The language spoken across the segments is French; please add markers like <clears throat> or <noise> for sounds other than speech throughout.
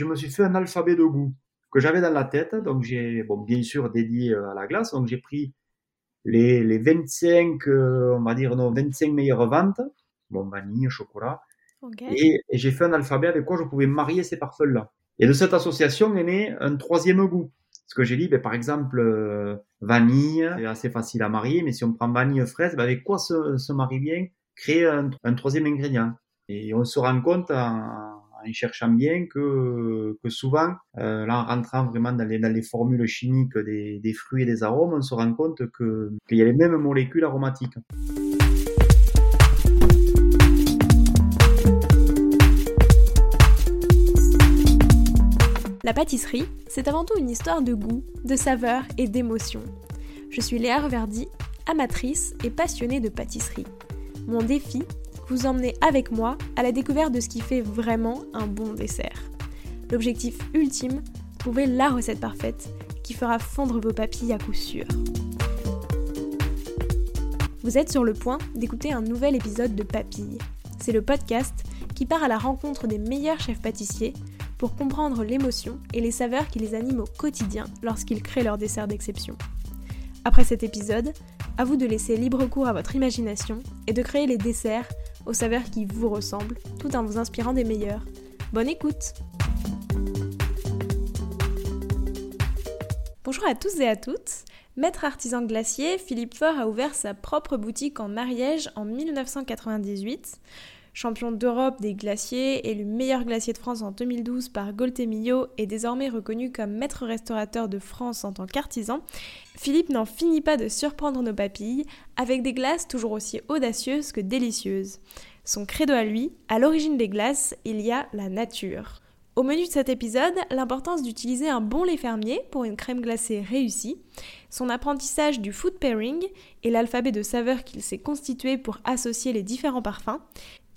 je me suis fait un alphabet de goût que j'avais dans la tête. Donc j'ai, bon, bien sûr, dédié à la glace. Donc j'ai pris les, les 25, on va dire, non, 25 meilleures ventes. Bon, vanille, chocolat. Et, j'ai fait un alphabet avec quoi je pouvais marier ces parfums-là. Et de cette association est né un troisième goût. Ce que j'ai dit, ben, par exemple, euh, vanille, c'est assez facile à marier, mais si on prend vanille fraise, ben, avec quoi se, se marie bien? Créer un, un, troisième ingrédient. Et on se rend compte en, en cherchant bien que, souvent, euh, en rentrant vraiment dans les, formules chimiques des, fruits et des arômes, on se rend compte qu'il y a les mêmes molécules aromatiques. La pâtisserie, c'est avant tout une histoire de goût, de saveur et d'émotion. Je suis Léa Reverdy, amatrice et passionnée de pâtisserie. Mon défi, vous emmener avec moi à la découverte de ce qui fait vraiment un bon dessert. L'objectif ultime, trouver la recette parfaite qui fera fondre vos papilles à coup sûr. Vous êtes sur le point d'écouter un nouvel épisode de Papilles. C'est le podcast qui part à la rencontre des meilleurs chefs pâtissiers pour comprendre l'émotion et les saveurs qui les animent au quotidien lorsqu'ils créent leur dessert d'exception. Après cet épisode, à vous de laisser libre cours à votre imagination et de créer les desserts aux saveurs qui vous ressemblent, tout en vous inspirant des meilleurs. Bonne écoute Bonjour à tous et à toutes. Maître artisan glacier, Philippe Faure a ouvert sa propre boutique en Ariège en 1998 champion d'Europe des glaciers, élu meilleur glacier de France en 2012 par Goltemillo et désormais reconnu comme maître restaurateur de France en tant qu'artisan, Philippe n'en finit pas de surprendre nos papilles avec des glaces toujours aussi audacieuses que délicieuses. Son credo à lui, à l'origine des glaces, il y a la nature. Au menu de cet épisode, l'importance d'utiliser un bon lait fermier pour une crème glacée réussie, son apprentissage du food pairing et l'alphabet de saveurs qu'il s'est constitué pour associer les différents parfums,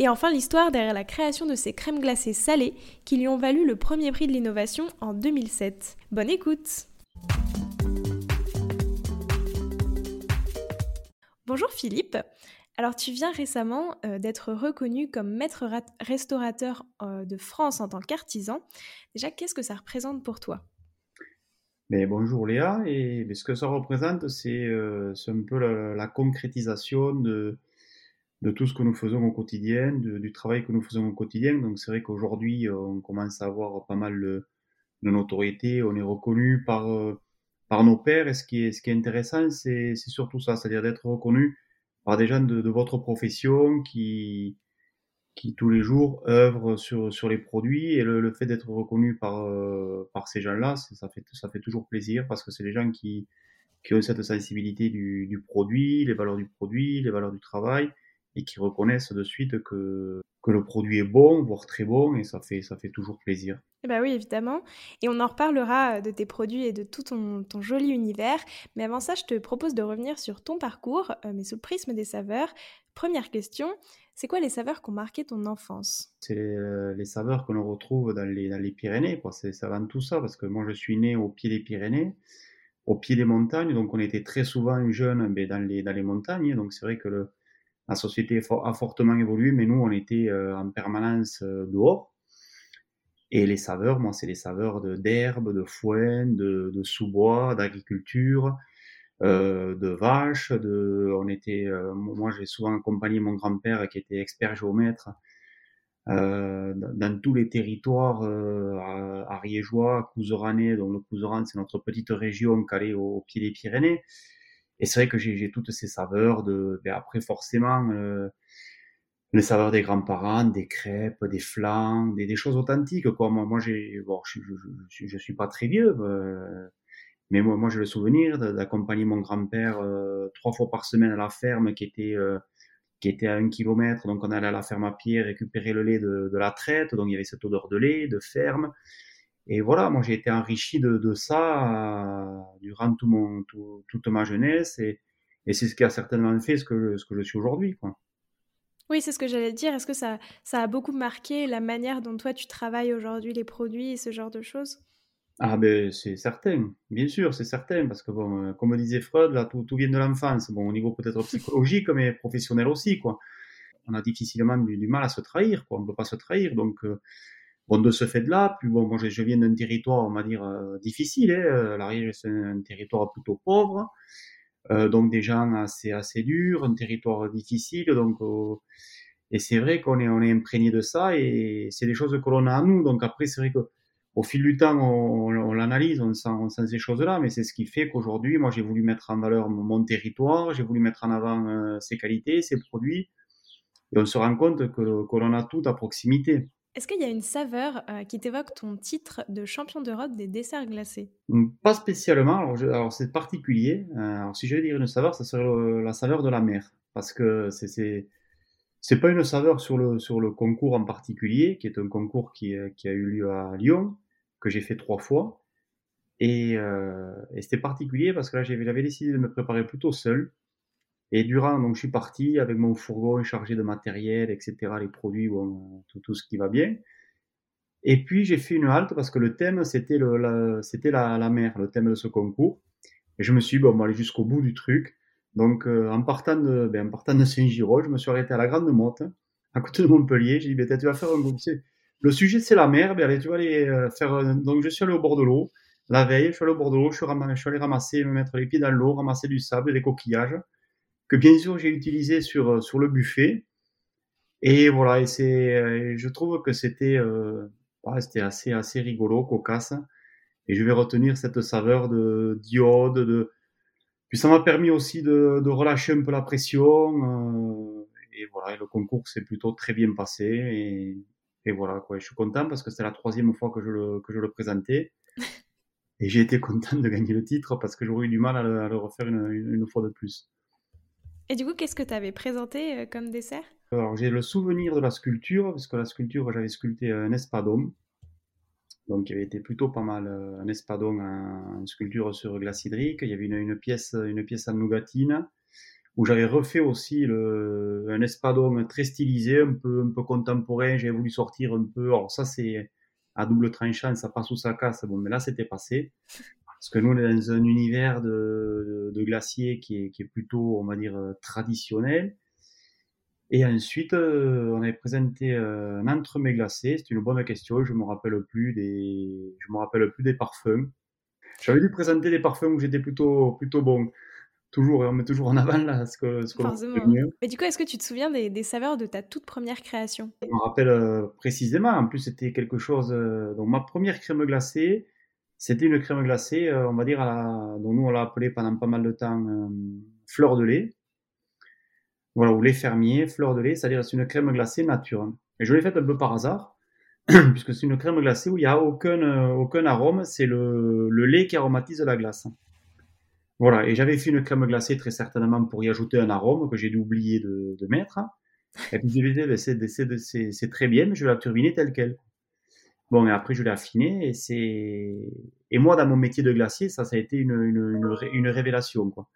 et enfin l'histoire derrière la création de ces crèmes glacées salées qui lui ont valu le premier prix de l'innovation en 2007. Bonne écoute Bonjour Philippe alors tu viens récemment euh, d'être reconnu comme maître restaurateur euh, de France en tant qu'artisan. Déjà, qu'est-ce que ça représente pour toi? Mais bonjour Léa, et ce que ça représente, c'est euh, un peu la concrétisation de, de tout ce que nous faisons au quotidien, du travail que nous faisons au quotidien. Donc c'est vrai qu'aujourd'hui, on commence à avoir pas mal de, notoriété, on est reconnu par, euh, par nos pairs. Et ce qui est, ce qui est intéressant, c'est surtout ça, c'est-à-dire d'être reconnu par des gens de, votre profession qui, qui tous les jours œuvrent sur, sur les produits. Et le, fait d'être reconnu par, euh, par ces gens-là, ça fait, ça fait toujours plaisir parce que c'est des gens qui, qui ont cette sensibilité du, du produit, les valeurs du produit, les valeurs du travail et qui reconnaissent de suite que, que le produit est bon, voire très bon, et ça fait, ça fait toujours plaisir. Eh ben oui, évidemment. Et on en reparlera euh, de tes produits et de tout ton, ton, joli univers. Mais avant ça, je te propose de revenir sur ton parcours, euh, mais sous le prisme des saveurs. Première question, c'est quoi les saveurs qui ont marqué ton enfance? C'est les, euh, les, saveurs que l'on retrouve dans les, dans les Pyrénées. C'est avant tout ça, parce que moi, je suis né au pied des Pyrénées, au pied des montagnes. Donc, on était très souvent jeunes mais dans, les, dans les montagnes. Donc, c'est vrai que le, la société a fortement évolué, mais nous, on était euh, en permanence euh, dehors. Et les saveurs, moi, c'est les saveurs d'herbe, de, foin, de, de sous-bois, d'agriculture, euh, de vaches. De, on était, euh, moi, j'ai souvent accompagné mon grand-père qui était expert géomètre euh, dans tous les territoires euh, ariégeois, couseranais. Donc le Couseran, c'est notre petite région calée au pied des Pyrénées. Et c'est vrai que j'ai toutes ces saveurs de. Ben après, forcément, euh, les saveurs des grands-parents, des crêpes, des flans, des, des, choses authentiques. Quoi. Moi, moi j'ai, bon, je, je, je, suis pas très vieux, euh, mais moi, moi j'ai le souvenir d'accompagner mon grand-père euh, trois fois par semaine à la ferme qui était euh, qui était à un kilomètre. Donc on allait à la ferme à pied récupérer le lait de, de la traite. Donc il y avait cette odeur de lait, de ferme. Et voilà, moi j'ai été enrichi de, de ça euh, durant tout mon, tout, toute ma jeunesse et, et c'est ce qui a certainement fait ce que, ce que je suis aujourd'hui. Quoi. Oui, c'est ce que j'allais dire. Est-ce que ça, ça a beaucoup marqué la manière dont toi tu travailles aujourd'hui les produits et ce genre de choses? Ah ben c'est certain, bien sûr, c'est certain, parce que bon, euh, comme disait Freud, là tout, tout vient de l'enfance. Bon, au niveau peut-être psychologique, mais professionnel aussi, quoi. On a difficilement du, du, mal à se trahir, quoi. On ne peut pas se trahir, donc. Euh, Bon, de ce fait-là, puis bon, moi je, viens d'un territoire, on va dire, difficile. Hein. L'Ariège, c'est un, territoire plutôt pauvre, donc des gens assez assez durs, un territoire difficile, donc et c'est vrai qu'on est on est imprégné de ça et c'est des choses que l'on a à nous. Donc après, c'est vrai que au fil du temps, on, on, l'analyse, on sent, on sent ces choses-là, mais c'est ce qui fait qu'aujourd'hui, moi, j'ai voulu mettre en valeur mon, territoire, j'ai voulu mettre en avant euh, ses qualités, ses produits, et on se rend compte que, l'on a tout à proximité. Est-ce qu'il y a une saveur euh, qui t'évoque ton titre de champion d'Europe des desserts glacés? Hum, Pas spécialement, alors, c'est particulier. Euh, alors si je vais dire une saveur, ça serait la saveur de la mer, parce que c'est c'est pas une saveur sur le sur le concours en particulier, qui est un concours qui, qui a eu lieu à Lyon, que j'ai fait trois fois. Euh, et c'était particulier parce que là, j'avais décidé de me préparer plutôt seul. Et durant, donc, je suis parti avec mon fourgon chargé de matériel, etc., les produits, tout, tout ce qui va bien. Et puis, j'ai fait une halte parce que le thème, c'était la, la, la, mer, le thème de ce concours. Et je me suis dit, bon, on va aller jusqu'au bout du truc. Donc, euh, en partant de, ben, de Saint-Giraud, je me suis arrêté à la Grande Motte, à côté de Montpellier. J'ai dit, ben, tu vas faire un groupe. Le sujet, c'est la mer. Ben, allez, tu vas aller euh, faire. Donc, je suis allé au bord de l'eau. La veille, je suis allé au bord de l'eau. Je, suis allé ramasser, me mettre les pieds dans l'eau, ramasser du sable, des coquillages, que bien sûr j'ai utilisé sur euh, sur le buffet. Et voilà. Et c'est, je trouve que c'était, euh, c'était assez assez rigolo, cocasse. Et je vais retenir cette saveur de d'iode, de. Puis ça m'a permis aussi de, de, relâcher un peu la pression. Euh, et voilà. Et le concours s'est plutôt très bien passé. Et, et voilà, quoi. Je suis content parce que c'est la troisième fois que je le, que je le présentais. <laughs> Et j'ai été content de gagner le titre parce que j'aurais eu du mal à le, refaire une, une, fois de plus. Et du coup, qu'est-ce que tu avais présenté euh, comme dessert? Alors, j'ai le souvenir de la sculpture, parce que la sculpture, j'avais sculpté un espadon. Donc, il avait été plutôt pas mal, euh, un espadon en, sculpture sur glace hydrique. Il y avait une, une pièce, une pièce en nougatine où j'avais refait aussi un espadon très stylisé, un peu, un peu contemporain. J'avais voulu sortir un peu. Alors ça, c'est à double tranchant, ça passe ou ça casse. Bon, mais là, c'était passé. Parce que nous, on est dans un univers de, de, glacier qui est, qui est, plutôt, on va dire, traditionnel. Et ensuite, euh, on avait présenté euh, un entremets glacé. C'est une bonne question. Je me rappelle plus des, je me rappelle plus des parfums. J'avais dû présenter des parfums où j'étais plutôt, plutôt bon toujours, on met toujours en avant là, ce que ce Mais du coup, est-ce que tu te souviens des, saveurs de ta toute première création? Je me rappelle euh, précisément. En plus, c'était quelque chose. Euh, donc, ma première crème glacée, c'était une crème glacée, euh, on va dire, à la, dont nous on l'a appelée pendant pas mal de temps fleur de lait. Voilà, ou lait fermier, fleur de lait, c'est-à-dire c'est une crème glacée nature. Et je l'ai faite un peu par hasard, <clears throat> puisque c'est une crème glacée où il n'y a aucun, aucun arôme, c'est le, lait qui aromatise la glace. Voilà, et j'avais fait une crème glacée très certainement pour y ajouter un arôme que j'ai dû oublier de, mettre. Et puis j'ai dit, ben, c'est très bien, mais je vais la turbiner telle qu'elle. Bon, et après je l'ai affinée, et c'est... Et moi, dans mon métier de glacier, ça, ça a été une, une, une, une révélation, quoi.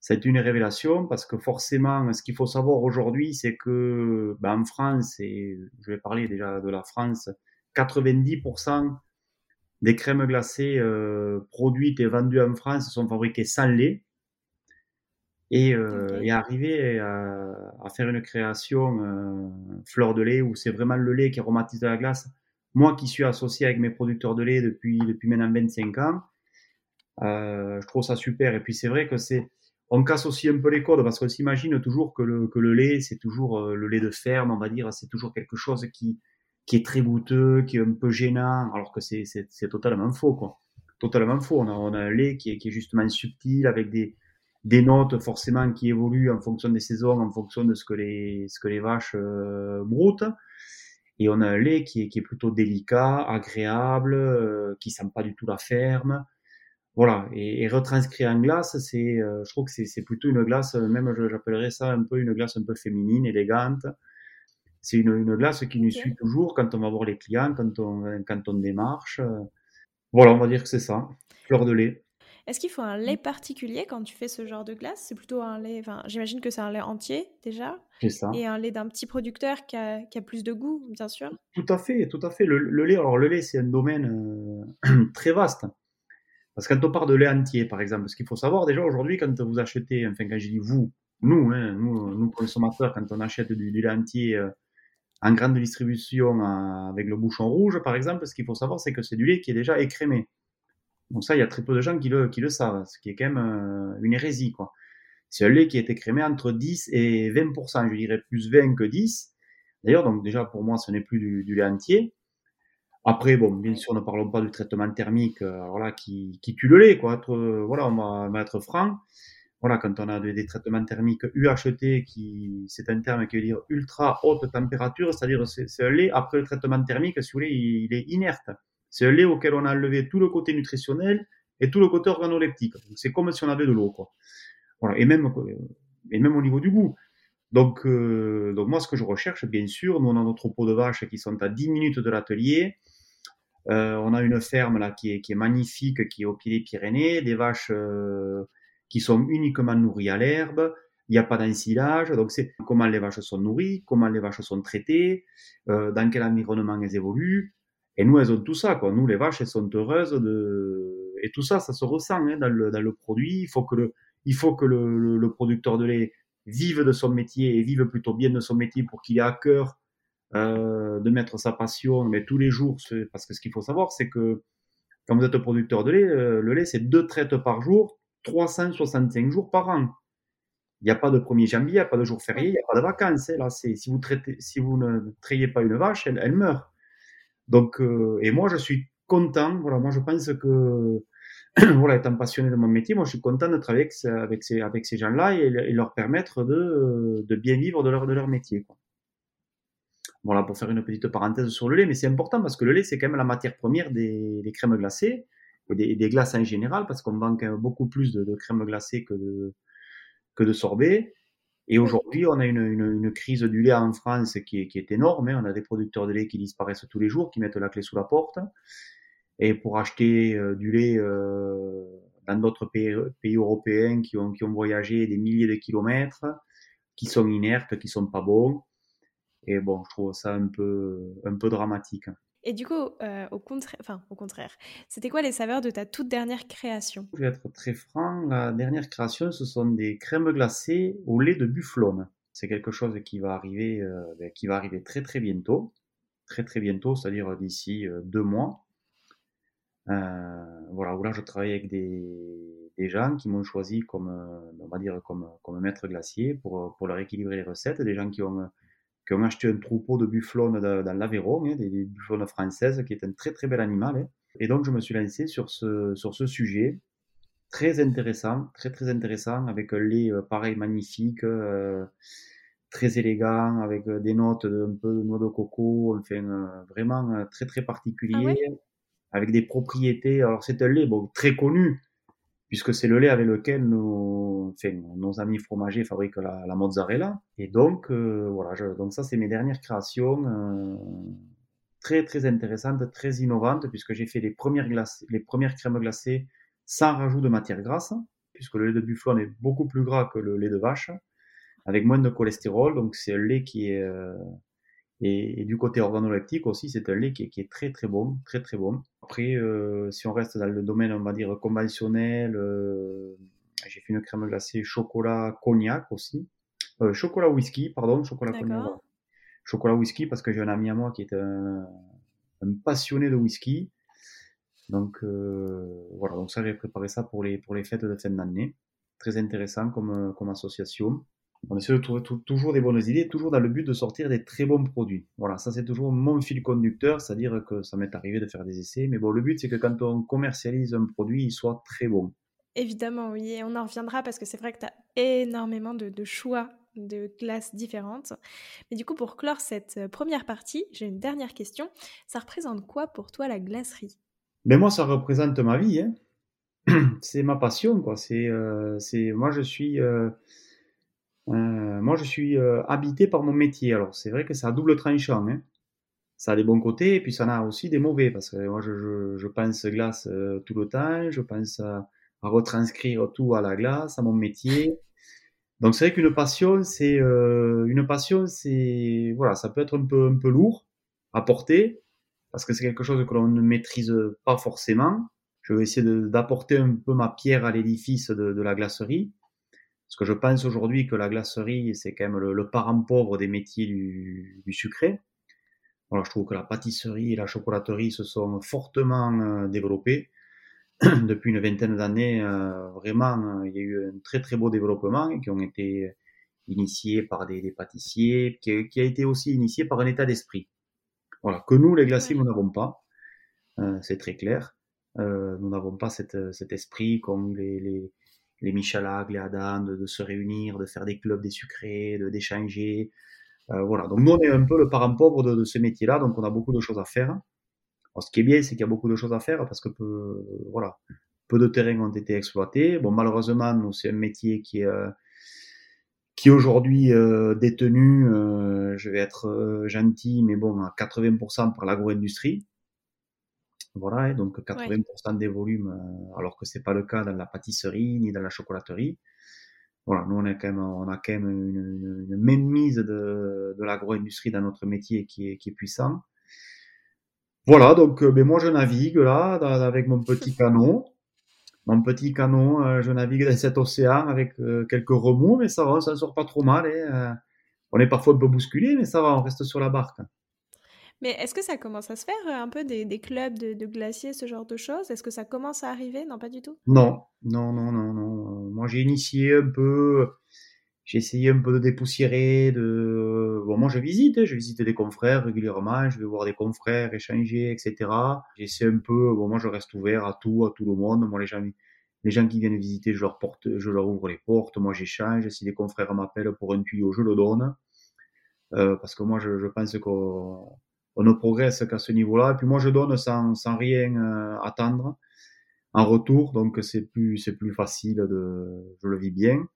Ça a été une révélation parce que forcément, ce qu'il faut savoir aujourd'hui, c'est que ben, en France, et je vais parler déjà de la France, 90% des crèmes glacées euh, produites et vendues en France sont fabriquées sans lait. Et, euh, et arriver à, à, faire une création euh, fleur de lait où c'est vraiment le lait qui aromatise la glace. Moi qui suis associé avec mes producteurs de lait depuis, maintenant 25 ans, euh, je trouve ça super. Et puis c'est vrai que c'est, on casse aussi un peu les codes parce qu'on s'imagine toujours que le, lait, c'est toujours euh, le lait de ferme, on va dire, c'est toujours quelque chose qui, qui est très goûteux, qui est un peu gênant, alors que c'est, c'est, totalement faux, quoi. Totalement faux. On a, un lait qui est, qui est justement subtil, avec des, des notes forcément qui évoluent en fonction des saisons, en fonction de ce que les, ce que les vaches euh, broutent. Et on a un lait qui est, qui est plutôt délicat, agréable, euh, qui sent pas du tout la ferme. Voilà. Et, et retranscrit en glace, c'est, euh, je trouve que c'est, plutôt une glace, même j'appellerais ça un peu une glace un peu féminine, élégante, c'est une, une, glace qui nous suit toujours quand on va voir les clients, quand on, quand on démarche. Voilà, on va dire que c'est ça, fleur de lait. Est-ce qu'il faut un lait particulier quand tu fais ce genre de glace? C'est plutôt un lait, enfin, j'imagine que c'est un lait entier déjà. C'est ça. Et un lait d'un petit producteur qui a, qui a, plus de goût, bien sûr. Tout à fait, tout à fait. Le, le lait, alors le lait, c'est un domaine euh, <clears throat> très vaste. Parce que quand on parle de lait entier, par exemple, ce qu'il faut savoir déjà aujourd'hui, quand vous achetez, enfin, quand je dis vous, nous, hein, nous, nous consommateurs, quand on achète du, du lait entier, euh, en grande distribution avec le bouchon rouge, par exemple, ce qu'il faut savoir, c'est que c'est du lait qui est déjà écrémé. Donc ça, il y a très peu de gens qui le, savent, ce qui est quand même euh, une hérésie. quoi. C'est un lait qui est écrémé entre 10 et 20%, je dirais plus 20 que 10. D'ailleurs, donc déjà pour moi, ce n'est plus du, lait entier. Après, bon, bien sûr, ne parlons pas du traitement thermique, euh, alors qui, qui tue le lait, quoi. voilà, on va, être franc. Voilà, quand on a des, traitements thermiques UHT, qui, c'est un terme qui veut dire ultra haute température, c'est-à-dire c'est, un lait après le traitement thermique, si vous voulez, il, est inerte. C'est un lait auquel on a enlevé tout le côté nutritionnel et tout le côté organoleptique. C'est comme si on avait de l'eau, quoi. Voilà, et même, et même au niveau du goût. Donc, euh, donc moi, ce que je recherche, bien sûr, nous on a notre pot de vache qui sont à 10 minutes de l'atelier. Euh, on a une ferme là qui est, qui est, magnifique, qui est au pied des Pyrénées, des vaches euh, qui sont uniquement nourries à l'herbe. Il n'y a pas d'ensilage, donc c'est comment les vaches sont nourries, comment les vaches sont traitées, euh, dans quel environnement elles évoluent. Et nous, elles ont tout ça, quoi. Nous, les vaches, elles sont heureuses de... Et tout ça, ça se ressent hein, dans, le, dans, le, produit. Il faut que le, il faut que le, producteur de lait vive de son métier et vive plutôt bien de son métier pour qu'il ait à cœur euh, de mettre sa passion, mais tous les jours. Parce que ce qu'il faut savoir, c'est que quand vous êtes producteur de lait, euh, le lait, c'est deux traites par jour, 365 jours par an. Il n'y a pas de 1er janvier, il n'y a pas de jour férié, il n'y a pas de vacances. Hein. Là, si vous traitez, si vous ne trayez pas une vache, elle, elle meurt. Donc, euh, et moi, je suis content. Voilà, moi, je pense que, <clears throat> voilà, étant passionné de mon métier, moi, je suis content de travailler avec, ces, gens-là et, leur permettre de, de, bien vivre de leur, de leur métier. Quoi. Voilà, pour faire une petite parenthèse sur le lait, mais c'est important parce que le lait, c'est quand même la matière première des, crèmes glacées et des, des, glaces en général, parce qu'on vend beaucoup plus de, de crèmes glacées que de, que de sorbet. Et aujourd'hui, on a une, une, une, crise du lait en France qui est, qui est énorme. Hein. On a des producteurs de lait qui disparaissent tous les jours, qui mettent la clé sous la porte. Et pour acheter euh, du lait euh, dans d'autres pays, pays, européens qui ont, qui ont voyagé des milliers de kilomètres, qui sont inertes, qui sont pas bons. Et bon, je trouve ça un peu, un peu dramatique. Et du coup, euh, au, contraire, c'était quoi les saveurs de ta toute dernière création? Je vais être très franc, la dernière création, ce sont des crèmes glacées au lait de bufflone. C'est quelque chose qui va arriver, euh, ben, qui va arriver très très bientôt, très très bientôt, c'est-à-dire d'ici euh, deux mois. voilà, où là je travaille avec des, des gens qui m'ont choisi comme, on va dire, comme, comme maître glacier pour, pour leur équilibrer les recettes, des gens qui ont qui ont acheté un troupeau de bufflones dans l'Aveyron, hein, des, bufflones françaises, qui est un très très bel animal. Hein. Et donc je me suis lancé sur ce, sur ce sujet, très intéressant, très très intéressant, avec un lait euh, pareil magnifique, euh, très élégant, avec euh, des notes un peu de noix de coco, enfin vraiment très très particulier, ah avec des propriétés. Alors c'est un lait bon, très connu, puisque c'est le lait avec lequel nos, enfin, nos amis fromagers fabriquent la, la mozzarella. Et donc, euh, voilà, je, donc ça, c'est mes dernières créations, euh, très très intéressantes, très innovantes, puisque j'ai fait les premières, glaces, les premières crèmes glacées sans rajout de matière grasse, puisque le lait de bufflon est beaucoup plus gras que le lait de vache, avec moins de cholestérol. Donc, c'est un lait qui est euh, et, du côté organoleptique aussi, c'est un lait qui est, très très bon, très très bon. Après, euh, si on reste dans le domaine, on va dire conventionnel, euh, j'ai fait une crème glacée chocolat cognac aussi, euh, chocolat whisky, pardon, chocolat cognac, chocolat whisky parce que j'ai un ami à moi qui est un, passionné de whisky. Donc voilà, donc ça j'ai préparé ça pour les pour les fêtes de fin d'année. Très intéressant comme comme association on essaie de trouver toujours des bonnes idées, toujours dans le but de sortir des très bons produits. Voilà, ça c'est toujours mon fil conducteur, c'est-à-dire que ça m'est arrivé de faire des essais, mais bon, le but c'est que quand on commercialise un produit, il soit très bon. Évidemment, oui, et on en reviendra parce que c'est vrai que tu as énormément de, choix de classes différentes. Mais du coup, pour clore cette euh, première partie, j'ai une dernière question. Ça représente quoi pour toi la glacerie? Mais moi, ça représente ma vie. Hein. <clears throat> c'est ma passion, quoi. C'est, euh, c'est, moi, je suis. Euh, euh, moi, je suis euh, habité par mon métier. Alors, c'est vrai que c'est à double tranchant. Hein. Ça a des bons côtés et puis ça en a aussi des mauvais parce que moi, je, je, pense glace euh, tout le temps. Je pense à, retranscrire tout à la glace, à mon métier. Donc, c'est vrai qu'une passion, c'est une passion, c'est voilà, ça peut être un peu un peu lourd à porter parce que c'est quelque chose que l'on ne maîtrise pas forcément. Je vais essayer d'apporter un peu ma pierre à l'édifice de la glacerie. Parce que je pense aujourd'hui que la glacerie, c'est quand même le, parent pauvre des métiers du, du, sucré. Voilà, je trouve que la pâtisserie et la chocolaterie se sont fortement développées. <clears throat> Depuis une vingtaine d'années, vraiment, il y a eu un très très beau développement qui ont été initiés par des, pâtissiers, qui, qui, a été aussi initié par un état d'esprit. Voilà, que nous, les glaciers, nous n'avons pas. c'est très clair. nous n'avons pas cet esprit comme les, les, les Michalag, les Adam, de, se réunir, de faire des clubs des sucrés, de d'échanger. Euh, voilà. Donc nous, on est un peu le parent pauvre de, ce métier-là, donc on a beaucoup de choses à faire. ce qui est bien, c'est qu'il y a beaucoup de choses à faire parce que peu, voilà, peu de terrains ont été exploités. Bon, malheureusement, c'est un métier qui est euh, qui aujourd'hui euh, détenu, je vais être gentil, mais bon, à 80% par l'agro-industrie. Voilà, donc 80% des volumes, euh, alors que c'est pas le cas dans la pâtisserie ni dans la chocolaterie. Voilà, nous on, est quand même, on a quand même une, une, même mise de, de l'agro-industrie dans notre métier qui est, qui est puissant. Voilà, donc euh, ben moi je navigue là avec mon petit <laughs> canot. Mon petit canot, euh, je navigue dans cet océan avec quelques remous, mais ça va, ça sort pas trop mal. Hein. on est parfois un peu bousculé, mais ça va, on reste sur la barque. Mais est-ce que ça commence à se faire euh, un peu des, clubs de, glaciers, ce genre de choses? Est-ce que ça commence à arriver? Non, pas du tout Non, non, non, non, non. Moi, j'ai initié un peu, j'ai essayé un peu de dépoussiérer, de... Bon, moi, je visite, hein. je visite des confrères régulièrement, je vais voir des confrères, échanger, etc. J'essaie un peu, bon, moi, je reste ouvert à tout, à tout le monde. Moi, les gens, les gens qui viennent visiter, je leur porte, je leur ouvre les portes, moi, j'échange. Si des confrères m'appellent pour un tuyau, je le donne. Euh, parce que moi, je, je pense qu'on on ne progresse qu'à ce niveau-là. Et puis moi, je donne sans, rien euh, attendre en retour, donc c'est plus, c'est plus facile de, je le vis bien.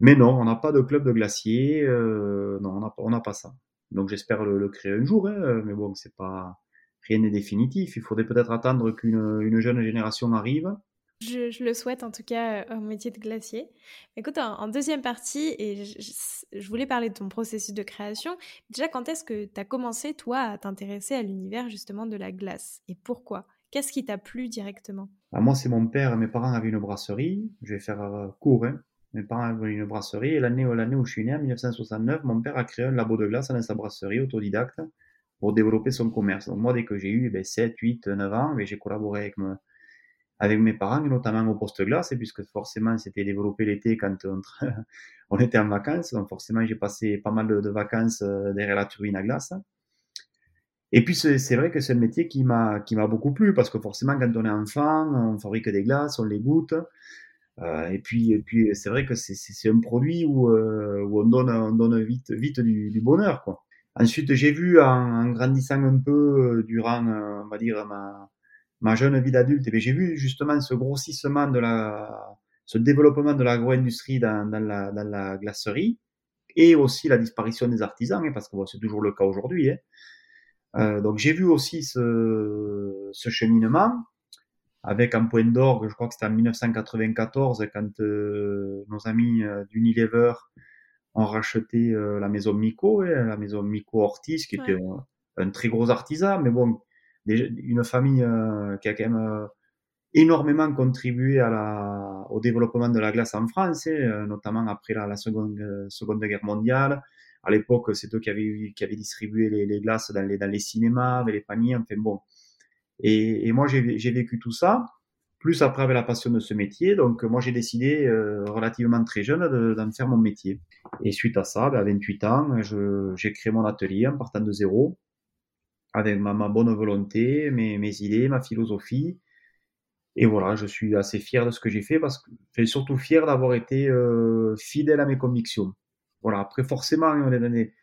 Mais non, on n'a pas de club de glacier, euh, non, on n'a pas ça. Donc j'espère le, créer un jour, hein, mais bon, c'est pas, rien n'est définitif. Il faudrait peut-être attendre qu'une une jeune génération arrive je, le souhaite en tout cas euh, au métier de glacier. Écoute, en, deuxième partie, et je, voulais parler de ton processus de création. Déjà, quand est-ce que tu as commencé, toi, à t'intéresser à l'univers justement de la glace Et pourquoi? Qu'est-ce qui t'a plu directement? Ah, Moi, c'est mon père. Mes parents avaient une brasserie. Je vais faire euh, court. Hein. Mes parents avaient une brasserie. Et l'année, l'année où je suis né, en 1969, mon père a créé un labo de glace dans sa brasserie autodidacte pour développer son commerce. Donc moi, dès que j'ai eu 7, 8, 9 ans, ben, j'ai collaboré avec me, avec mes parents, notamment au poste glace, puisque forcément c'était développé l'été quand on, <laughs> était en vacances. Donc forcément j'ai passé pas mal de, vacances euh, derrière la turbine à glace. Et puis c'est vrai que c'est un métier qui m'a qui m'a beaucoup plu parce que forcément quand on est enfant, on fabrique des glaces, on les goûte. Euh, et puis et puis c'est vrai que c'est un produit où, euh, où on donne on donne vite vite du, du bonheur quoi. Ensuite j'ai vu en, en, grandissant un peu durant on va dire ma ma jeune vie d'adulte, j'ai vu justement ce grossissement de la, ce développement de l'agro-industrie dans, dans, la, dans la glacerie et aussi la disparition des artisans, hein, parce que bon, c'est toujours le cas aujourd'hui. Hein. Euh, donc j'ai vu aussi ce, ce, cheminement avec un point d'orgue, je crois que c'était en 1994 quand euh, nos amis euh, d'Unilever ont racheté euh, la maison Mico, hein, la maison Mico Ortiz, qui était un, un, très gros artisan, mais bon, une famille euh, qui a quand même euh, énormément contribué à la, au développement de la glace en France, hein, euh, notamment après la, seconde, seconde Guerre mondiale. À l'époque, c'est eux qui avaient, qui avaient distribué les, les, glaces dans les, dans les cinémas, avec les paniers, enfin bon. Et, et moi, j'ai vécu tout ça, plus après avec la passion de ce métier. Donc, moi, j'ai décidé relativement très jeune d'en faire mon métier. Et suite à ça, ben, à 28 ans, j'ai créé mon atelier en partant de zéro avec ma, ma bonne volonté, mes, mes, idées, ma philosophie. Et voilà, je suis assez fier de ce que j'ai fait parce que je suis surtout fier d'avoir été euh, fidèle à mes convictions. Voilà, après forcément, on est dans des,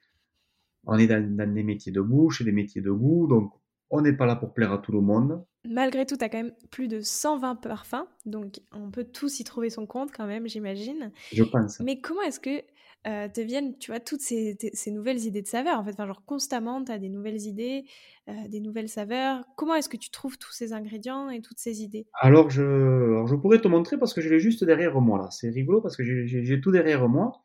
on est dans, dans des métiers de bouche, des métiers de goût, donc on n'est pas là pour plaire à tout le monde. Malgré tout, tu as quand même plus de 120 parfums, donc on peut tous y trouver son compte quand même, j'imagine. Je pense. Mais comment est-ce que euh, te viennent, tu vois, toutes ces, nouvelles idées de saveurs en fait enfin, genre constamment, tu as des nouvelles idées, euh, des nouvelles saveurs. Comment est-ce que tu trouves tous ces ingrédients et toutes ces idées? Alors je, je pourrais te montrer parce que je l'ai juste derrière moi là. C'est rigolo parce que j'ai tout derrière moi.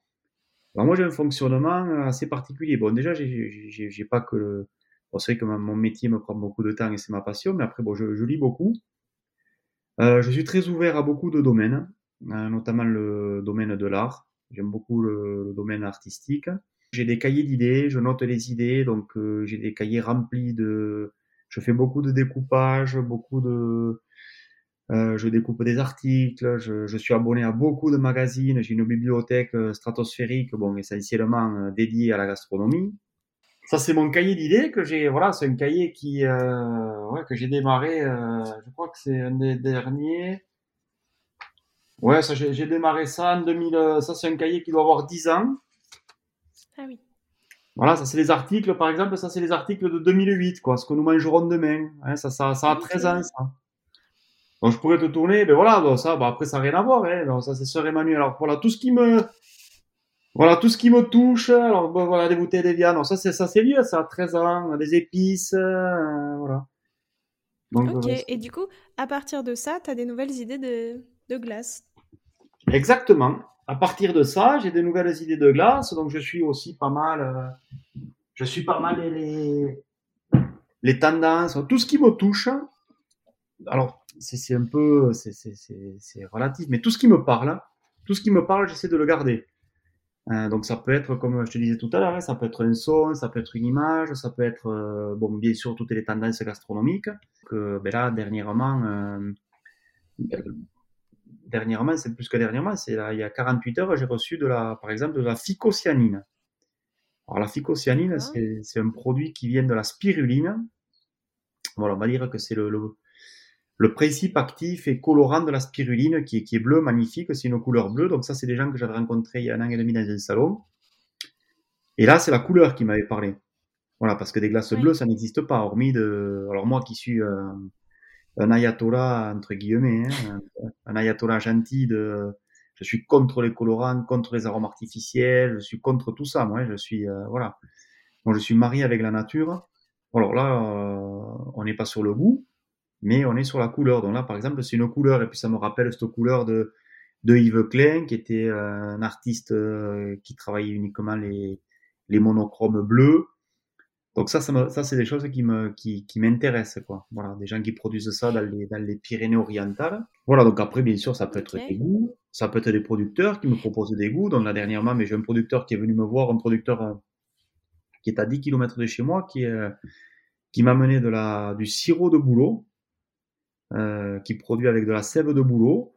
Alors moi j'ai un fonctionnement assez particulier. Bon déjà j'ai pas que Bon, c'est vrai que mon métier me prend beaucoup de temps et c'est ma passion, mais après, bon, je, je lis beaucoup. Euh, je suis très ouvert à beaucoup de domaines, euh, notamment le domaine de l'art. J'aime beaucoup le, le, domaine artistique. J'ai des cahiers d'idées, je note les idées, donc euh, j'ai des cahiers remplis de... Je fais beaucoup de découpage, beaucoup de... Euh, je découpe des articles, je, je, suis abonné à beaucoup de magazines, j'ai une bibliothèque euh, stratosphérique, bon, essentiellement euh, dédiée à la gastronomie. Ça, c'est mon cahier d'idées que j'ai, voilà, c'est un cahier qui, euh, ouais, que j'ai démarré, je crois que c'est un des derniers. Ouais, ça, j'ai démarré ça en 2000, ça, c'est un cahier qui doit avoir 10 ans. Ah oui. Voilà, ça c'est les articles, par exemple, ça c'est les articles de 2008, quoi, ce que nous mangerons demain. Hein, ça, ça, ça a 13 ans, ça. Donc je pourrais te tourner, ben voilà, ça, ben après ça n'a rien à voir, hein, donc ça c'est Sœur Emmanuel. Alors voilà, tout ce qui me, voilà, tout ce qui me touche, alors voilà, des bouteilles de viande, alors ça c'est ça c'est vieux, ça a 13 ans, des épices, euh, voilà. Donc, ok, et du coup, à partir de ça, tu as des nouvelles idées de, de glace? Exactement à partir de ça, j'ai des nouvelles idées de glace, donc je suis aussi pas mal, euh, je suis pas mal les, tendances, tout ce qui me touche. Alors, c'est un peu, c'est relatif, mais tout ce qui me parle, tout ce qui me parle, j'essaie de le garder. Euh, donc ça peut être, comme je te disais tout à l'heure, hein, ça peut être un son, ça peut être une image, ça peut être, euh, bon, bien sûr, toutes les tendances gastronomiques. Que ben là, dernièrement, dernièrement, c'est plus que dernièrement, c'est il y a 48 heures, j'ai reçu de la, par exemple, de la phycocyanine. Alors la phycocyanine, ah. c'est un produit qui vient de la spiruline. Voilà, on va dire que c'est le, le, principe actif et colorant de la spiruline qui est, qui est bleu, magnifique, c'est une couleur bleue. Donc ça, c'est des gens que j'avais rencontrés il y a un an et demi dans un salon. Et là, c'est la couleur qui m'avait parlé. Voilà, parce que des glaces bleues, ça n'existe pas, hormis de... Alors moi qui suis... Euh, un ayatollah entre guillemets, hein, un, ayatollah gentil de je suis contre les colorants, contre les arômes artificiels, je suis contre tout ça. Moi, je suis euh, voilà. Moi, je suis marié avec la nature. Alors là, euh, on n'est pas sur le goût, mais on est sur la couleur. Donc là, par exemple, c'est une couleur et puis ça me rappelle cette couleur de de Yves Klein, qui était euh, un artiste qui travaillait uniquement les les monochromes bleus. Donc ça, ça, ça c'est des choses qui me, qui, qui m'intéressent, quoi. Voilà, des gens qui produisent ça dans les, dans les Pyrénées-Orientales. Voilà, donc après, bien sûr, ça peut être des goûts, ça peut être des producteurs qui me proposent des goûts. Donc là, dernièrement, mais j'ai un producteur qui est venu me voir, un producteur euh, qui est à 10 km de chez moi, qui, euh, qui m'a mené de la, du sirop de bouleau, euh, qui produit avec de la sève de bouleau.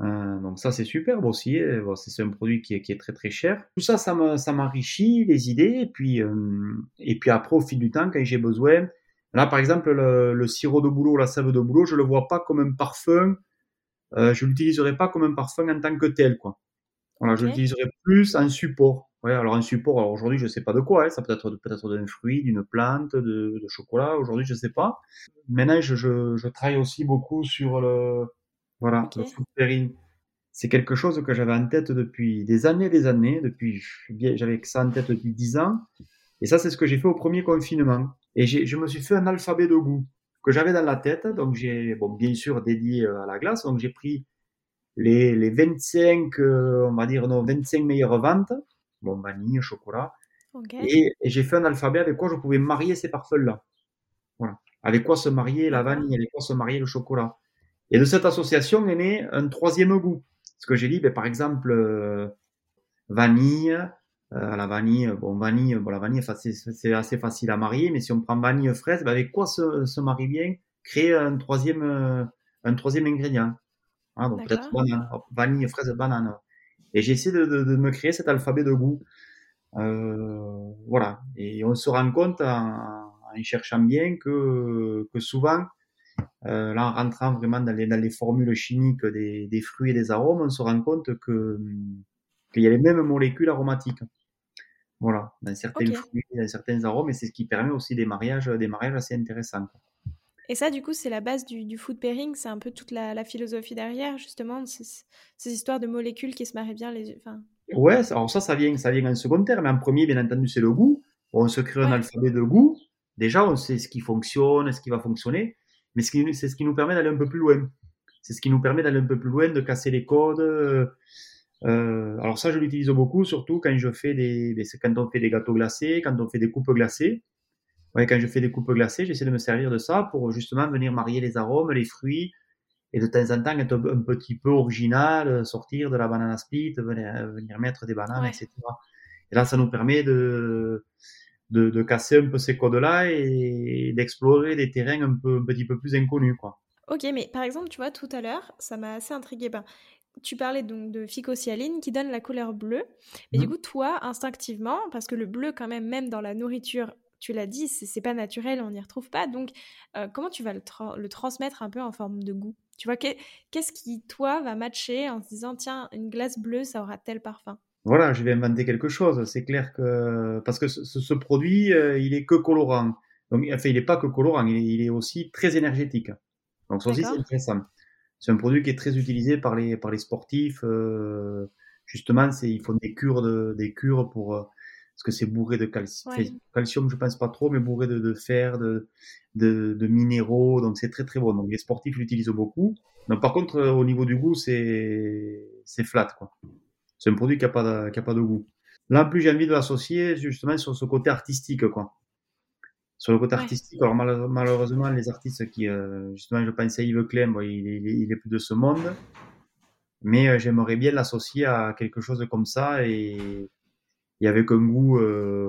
Euh, donc ça c'est superbe aussi, bon, c'est un produit qui est, qui est, très très cher. Tout ça, ça m'enrichit les idées, et puis, euh, et puis après au fil du temps, quand j'ai besoin, là par exemple le, le, sirop de bouleau, la sève de bouleau, je le vois pas comme un parfum, euh, je l'utiliserai pas comme un parfum en tant que tel, quoi. Voilà, je l'utiliserai plus en support. Ouais, alors un support, alors aujourd'hui je sais pas de quoi, hein, ça peut être peut-être d'un fruit, d'une plante, de, de chocolat, aujourd'hui je sais pas. Maintenant je, je, je travaille aussi beaucoup sur le voilà, pairing. C'est quelque chose que j'avais en tête depuis des années et des années, depuis, j'avais ça en tête depuis dix ans. Et ça, c'est ce que j'ai fait au premier confinement. Et je me suis fait un alphabet de goût que j'avais dans la tête. Donc, j'ai, bon, bien sûr, dédié euh, à la glace. Donc, j'ai pris les, les 25, euh, on va dire, non, 25 meilleures ventes. Bon, vanille, chocolat. Et, et j'ai fait un alphabet avec quoi je pouvais marier ces parfums-là. Voilà. Avec quoi se marier la vanille, avec quoi se marier le chocolat. Et de cette association est né un troisième goût. Ce que j'ai dit, ben, par exemple, euh, vanille, euh, la vanille, bon, vanille, bon, la vanille, c'est assez facile à marier, mais si on prend vanille fraise, ben, avec quoi se, se marie bien Créer un troisième, euh, un troisième ingrédient. Hein, donc peut-être banane, vanille, fraise, banane. Et j'ai essayé de, de, de, me créer cet alphabet de goût. Euh, voilà. Et on se rend compte en, en cherchant bien que, que souvent, euh, là, en rentrant vraiment dans les, dans les formules chimiques des, des, fruits et des arômes, on se rend compte que qu'il y a les mêmes molécules aromatiques. Voilà, dans certains fruits, dans certains arômes, et c'est ce qui permet aussi des mariages, des mariages assez intéressants. Et ça, du coup, c'est la base du, du food pairing, c'est un peu toute la, la philosophie derrière, justement, ces, ces, histoires de molécules qui se marient bien les enfin... Ouais, alors ça, ça vient, ça vient en second terme, mais en premier, bien entendu, c'est le goût. On se crée un alphabet de goût. Déjà, on sait ce qui fonctionne, ce qui va fonctionner mais c'est ce qui nous permet d'aller un peu plus loin. C'est ce qui nous permet d'aller un peu plus loin, de casser les codes. Euh, alors ça, je l'utilise beaucoup, surtout quand je fais des, quand on fait des gâteaux glacés, quand on fait des coupes glacées. Ouais, quand je fais des coupes glacées, j'essaie de me servir de ça pour justement venir marier les arômes, les fruits, et de temps en temps être un petit peu original, sortir de la banane split, venir, venir mettre des bananes, etc. Et là, ça nous permet de, de, de casser un peu ces codes-là et d'explorer des terrains un, peu, un petit peu plus inconnus. Quoi. Ok, mais par exemple, tu vois, tout à l'heure, ça m'a assez intrigué. Ben, tu parlais donc de phycocyaline qui donne la couleur bleue. Mais du mmh. coup, toi, instinctivement, parce que le bleu, quand même, même dans la nourriture, tu l'as dit, c'est pas naturel, on n'y retrouve pas. Donc, euh, comment tu vas le, le, transmettre un peu en forme de goût? Tu vois, qu'est-ce qui, toi, va matcher en se disant, tiens, une glace bleue, ça aura tel parfum? Voilà, je vais inventer quelque chose. C'est clair que. Parce que ce, produit, euh, il est que colorant. Donc, enfin, il n'est pas que colorant, il est, aussi très énergétique. Donc, ça aussi, c'est intéressant. C'est un produit qui est très utilisé par les, par les sportifs. Euh, justement, c'est, il faut des cures, de, des cures pour, euh, parce que c'est bourré de calcium. Calcium, je pense pas trop, mais bourré de, de fer, de, de, de, minéraux. Donc, c'est très, très bon. Donc, les sportifs l'utilisent beaucoup. Donc, par contre, euh, au niveau du goût, c'est, c'est flat, quoi. C'est un produit qui a pas de, qui a pas de goût. Là, en plus, j'ai envie de l'associer justement sur ce côté artistique, quoi sur le côté artistique, alors malheureusement, les artistes qui, euh, justement, je pensais à Yves Klein, il, il, est plus de ce monde, mais euh, j'aimerais bien l'associer à quelque chose comme ça et, et avec un goût, euh,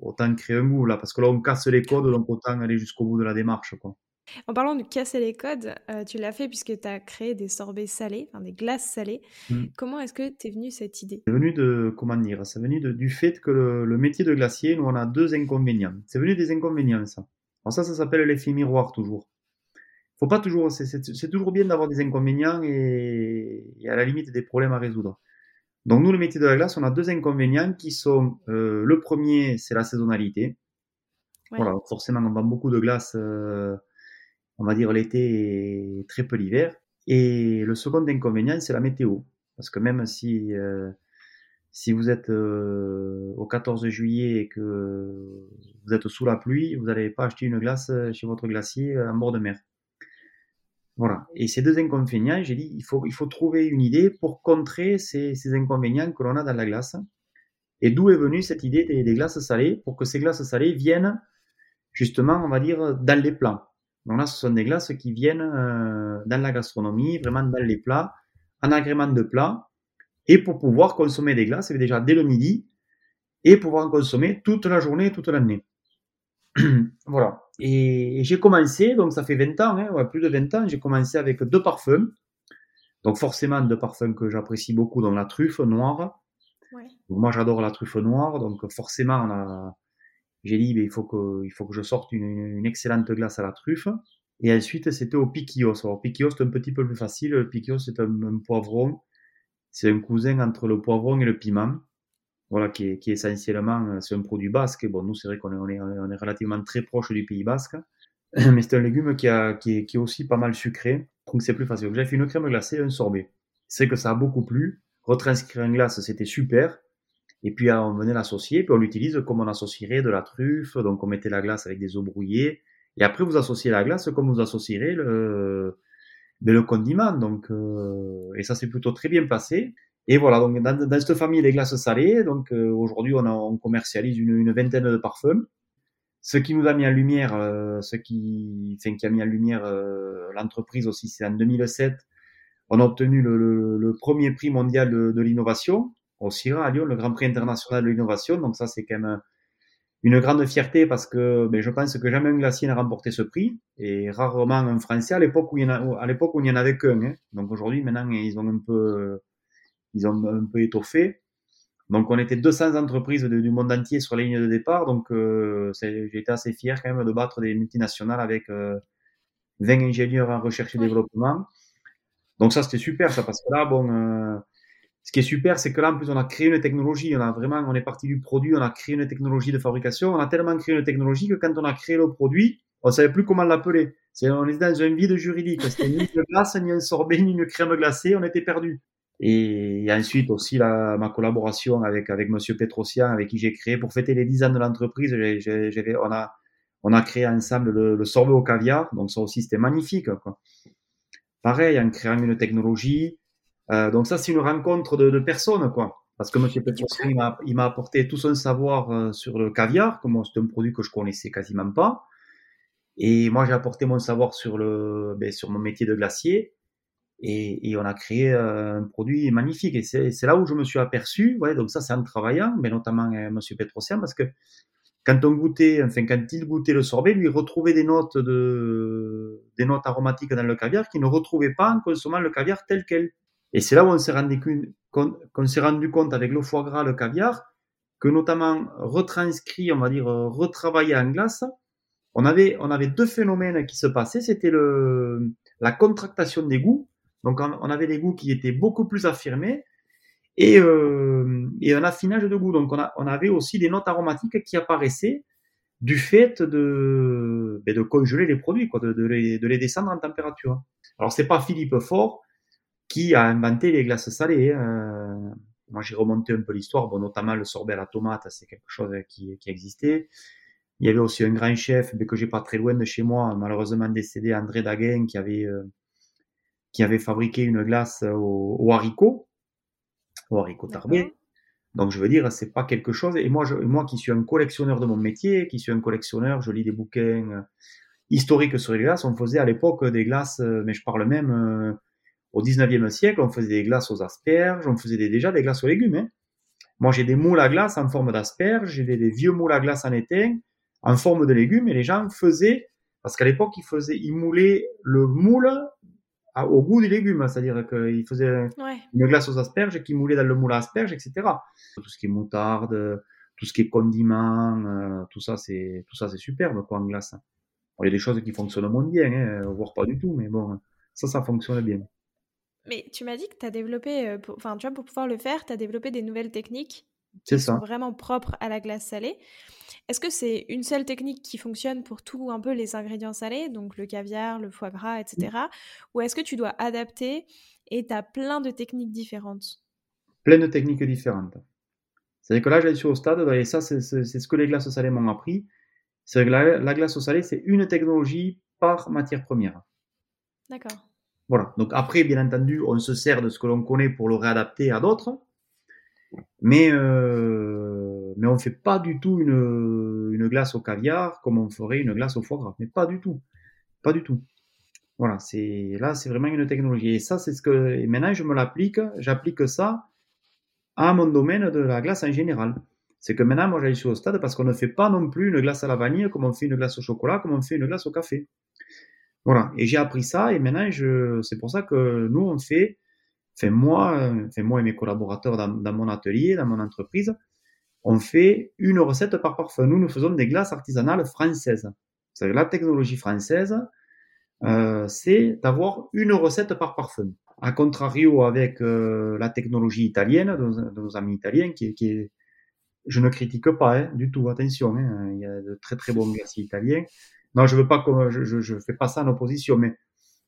autant créer un goût là, parce que là on casse les codes, donc autant aller jusqu'au bout de la démarche. Quoi. En parlant de casser les codes, euh, tu l'as fait puisque tu as créé des sorbets salés, enfin des glaces salées. Mmh. Comment est-ce que t'es venu cette idée? C'est venu de, comment dire, c'est venu du fait que le, métier de glacier, nous on a deux inconvénients. C'est venu des inconvénients ça. Alors ça, ça s'appelle l'effet miroir toujours. Faut pas toujours, c'est toujours bien d'avoir des inconvénients et, à la limite des problèmes à résoudre. Donc nous, le métier de la glace, on a deux inconvénients qui sont, euh, le premier, c'est la saisonnalité. Voilà, forcément, on vend beaucoup de glace. Euh, on va dire l'été et très peu l'hiver. Et le second inconvénient, c'est la météo. Parce que même si, euh, si vous êtes euh, au 14 juillet et que vous êtes sous la pluie, vous n'allez pas acheter une glace chez votre glacier en bord de mer. Voilà. Et ces deux inconvénients, j'ai dit, il faut, il faut trouver une idée pour contrer ces, ces inconvénients que l'on a dans la glace. Et d'où est venue cette idée des, des, glaces salées? Pour que ces glaces salées viennent justement, on va dire, dans les plats. Donc là, ce sont des glaces qui viennent euh, dans la gastronomie, vraiment dans les plats, en agrément de plats, et pour pouvoir consommer des glaces, eh déjà dès le midi, et pouvoir en consommer toute la journée, toute l'année. <clears throat> voilà. Et, j'ai commencé, donc ça fait 20 ans, hein, plus de 20 ans, j'ai commencé avec deux parfums. Donc forcément deux parfums que j'apprécie beaucoup, donc la truffe noire. moi j'adore la truffe noire, donc forcément on a, j'ai dit, ben, il, faut que, il faut que je sorte une, excellente glace à la truffe. Et ensuite, c'était au piquillos. Alors, piquillos, c'est un petit peu plus facile. Le piquillos, c'est un, poivron. C'est un cousin entre le poivron et le piment. Voilà, qui est, qui essentiellement, c'est un produit basque. bon, nous, c'est vrai qu'on est, on est, on est, relativement très proche du pays basque. <clears throat> Mais c'est un légume qui, a, qui, est, qui est aussi pas mal sucré. Donc, c'est plus facile. J'ai fait une crème glacée et un sorbet. C'est que ça a beaucoup plu. Retranscrire en glace, c'était super. Et puis on venait l'associer, puis on l'utilise comme on associerait de la truffe. Donc on mettait la glace avec des eaux brouillées. Et après vous associez la glace comme vous associerez le, ben, le condiment. Donc euh, et ça s'est plutôt très bien passé. Et voilà, donc dans, dans cette famille des glaces salées, donc euh, aujourd'hui on, on, commercialise une, une, vingtaine de parfums. Ce qui nous a mis en lumière, euh, ce qui, enfin, qui a mis en lumière euh, l'entreprise aussi, c'est en 2007, on a obtenu le, le, le premier prix mondial de, de l'innovation au CIRA à Lyon, le Grand Prix international de l'innovation. Donc ça, c'est quand même une grande fierté parce que ben, je pense que jamais un glacier n'a remporté ce prix et rarement un Français à l'époque où il y en a, à l'époque où il y en avait qu'un. Hein. Donc aujourd'hui, maintenant, ils ont un peu, ils ont un peu étoffé. Donc on était 200 entreprises du monde entier sur la ligne de départ. Donc euh, j'ai été assez fier quand même de battre des multinationales avec euh, 20 ingénieurs en recherche et développement. Donc ça c'était super ça parce que là bon euh, ce qui est super, c'est que là, en plus, on a créé une technologie. On a vraiment, on est parti du produit, on a créé une technologie de fabrication. On a tellement créé une technologie que quand on a créé le produit, on savait plus comment l'appeler. C'est, on était dans un vide juridique. C'était ni une glace, ni un sorbet, ni une crème glacée. On était perdu. Et, ensuite aussi la, ma collaboration avec avec Monsieur Petrosian, avec qui j'ai créé pour fêter les 10 ans de l'entreprise. J'ai, on a on a créé ensemble le, le, sorbet au caviar. Donc ça aussi c'était magnifique. Quoi. Pareil, en créant une technologie, euh, donc ça, c'est une rencontre de, de, personnes, quoi. Parce que M. Petrosien, il m'a apporté tout son savoir euh, sur le caviar, comme c'est un produit que je connaissais quasiment pas. Et moi, j'ai apporté mon savoir sur le, ben, sur mon métier de glacier. Et, on a créé un produit magnifique. Et c'est là où je me suis aperçu, ouais, donc ça c'est en travaillant, mais notamment euh, Monsieur Petrosian, parce que quand on goûtait, enfin quand il goûtait le sorbet, lui retrouvait des notes de, des notes aromatiques dans le caviar qu'il ne retrouvait pas en consommant le caviar tel quel. Et c'est là où on s'est rendu, compte avec le foie gras, le caviar, que notamment retranscrit, on va dire, retravaillé en glace, on avait, deux phénomènes qui se passaient. C'était la contractation des goûts. Donc, on, avait des goûts qui étaient beaucoup plus affirmés et, euh, un affinage de goût. Donc, on, avait aussi des notes aromatiques qui apparaissaient du fait de, ben, congeler les produits, de, les, de les descendre en température. Alors, c'est pas Philippe Fort qui a inventé les glaces salées. Hein. Moi, j'ai remonté un peu l'histoire, bon, notamment le sorbet à la tomate, c'est quelque chose qui, qui existait. Il y avait aussi un grand chef, mais que j'ai pas très loin de chez moi, malheureusement décédé, André Daguin, qui avait, euh, qui avait fabriqué une glace au, au haricot, au haricot tarbé. Donc, je veux dire, c'est pas quelque chose. Et moi, je, moi qui suis un collectionneur de mon métier, qui suis un collectionneur, je lis des bouquins euh, historiques sur les glaces. On faisait à l'époque des glaces, euh, mais je parle même au 19e siècle, on faisait des glaces aux asperges, on faisait déjà des glaces aux légumes. Hein. Moi, j'ai des moules à glace en forme d'asperges, j'ai des, vieux moules à glace en étain en forme de légumes et les gens faisaient, parce qu'à l'époque, ils faisaient, ils moulaient le moule au goût des légumes, c'est-à-dire qu'ils faisaient une glace aux asperges qui moulait dans le moule à asperges, etc. Tout ce qui est moutarde, tout ce qui est condiment, euh, tout ça, c'est tout ça, c'est superbe quoi en glace. il y a des choses qui fonctionnent moins bien, hein, voire pas du tout, mais bon, ça, ça fonctionne bien. Mais tu m'as dit que tu as développé, euh, enfin, tu vois, pour pouvoir le faire, tu as développé des nouvelles techniques qui sont vraiment propres à la glace salée. Est-ce que c'est une seule technique qui fonctionne pour tous un peu les ingrédients salés, donc le caviar, le foie gras, etc. Ou est-ce que tu dois adapter et tu as plein de techniques différentes? Plein de techniques différentes. C'est-à-dire que là, je suis au stade, et ça, c'est ce que les glaces salées m'ont appris. C'est que la, la glace au salé, c'est une technologie par matière première. D'accord. Voilà. Donc après, bien entendu, on se sert de ce que l'on connaît pour le réadapter à d'autres, mais euh, mais on fait pas du tout une, glace au caviar comme on ferait une glace au foie gras, mais pas du tout, pas du tout. Voilà, c'est là, c'est vraiment une technologie. Et ça, c'est ce que et maintenant je me l'applique, j'applique ça à mon domaine de la glace en général. C'est que maintenant, moi, j'allais sur au stade parce qu'on ne fait pas non plus une glace à la vanille comme on fait une glace au chocolat, comme on fait une glace au café. Voilà. Et j'ai appris ça et maintenant, je, c'est pour ça que nous, on fait, enfin moi, enfin moi et mes collaborateurs dans, dans mon atelier, dans mon entreprise, on fait une recette par parfum. Nous, nous faisons des glaces artisanales françaises. C'est la technologie française, euh, c'est d'avoir une recette par parfum. A contrario avec euh, la technologie italienne de nos, amis italiens, qui, qui est, je ne critique pas hein, du tout, attention, hein, il y a de très très bons <laughs> glaciers italiens, non, je veux pas je, je, je, fais pas ça en opposition, mais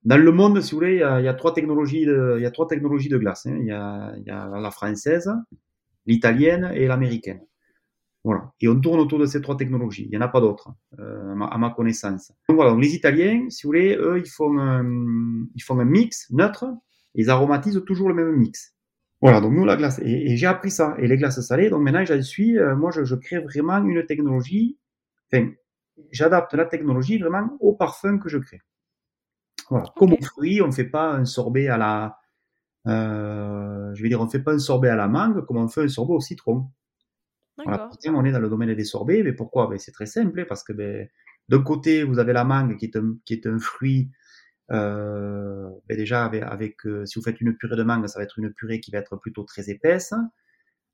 dans le monde, si vous voulez, il y a, trois technologies de, il y a trois technologies de glace. Hein. Il, y a, la française, l'italienne et l'américaine. Voilà. Et on tourne autour de ces trois technologies. Il n'y en a pas d'autres, euh, à, ma, connaissance. Donc voilà. Les Italiens, si vous voulez, eux, ils font un, ils font un mix neutre. Ils aromatisent toujours le même mix. Voilà. Donc nous, la glace. Et, j'ai appris ça. Et les glaces salées. Donc maintenant, j'en suis. Euh, moi, je, crée vraiment une technologie. J'adapte la technologie vraiment au parfum que je crée. Voilà. Comme au fruit, on ne fait pas un sorbet à la, euh, je vais dire, on fait pas un sorbet à la mangue comme on fait un sorbet au citron. Voilà. On est dans le domaine des sorbets, mais pourquoi? Ben, C'est très simple, parce que ben, d'un côté, vous avez la mangue qui est un, qui est un fruit. Euh, ben déjà, avec, avec euh, si vous faites une purée de mangue, ça va être une purée qui va être plutôt très épaisse.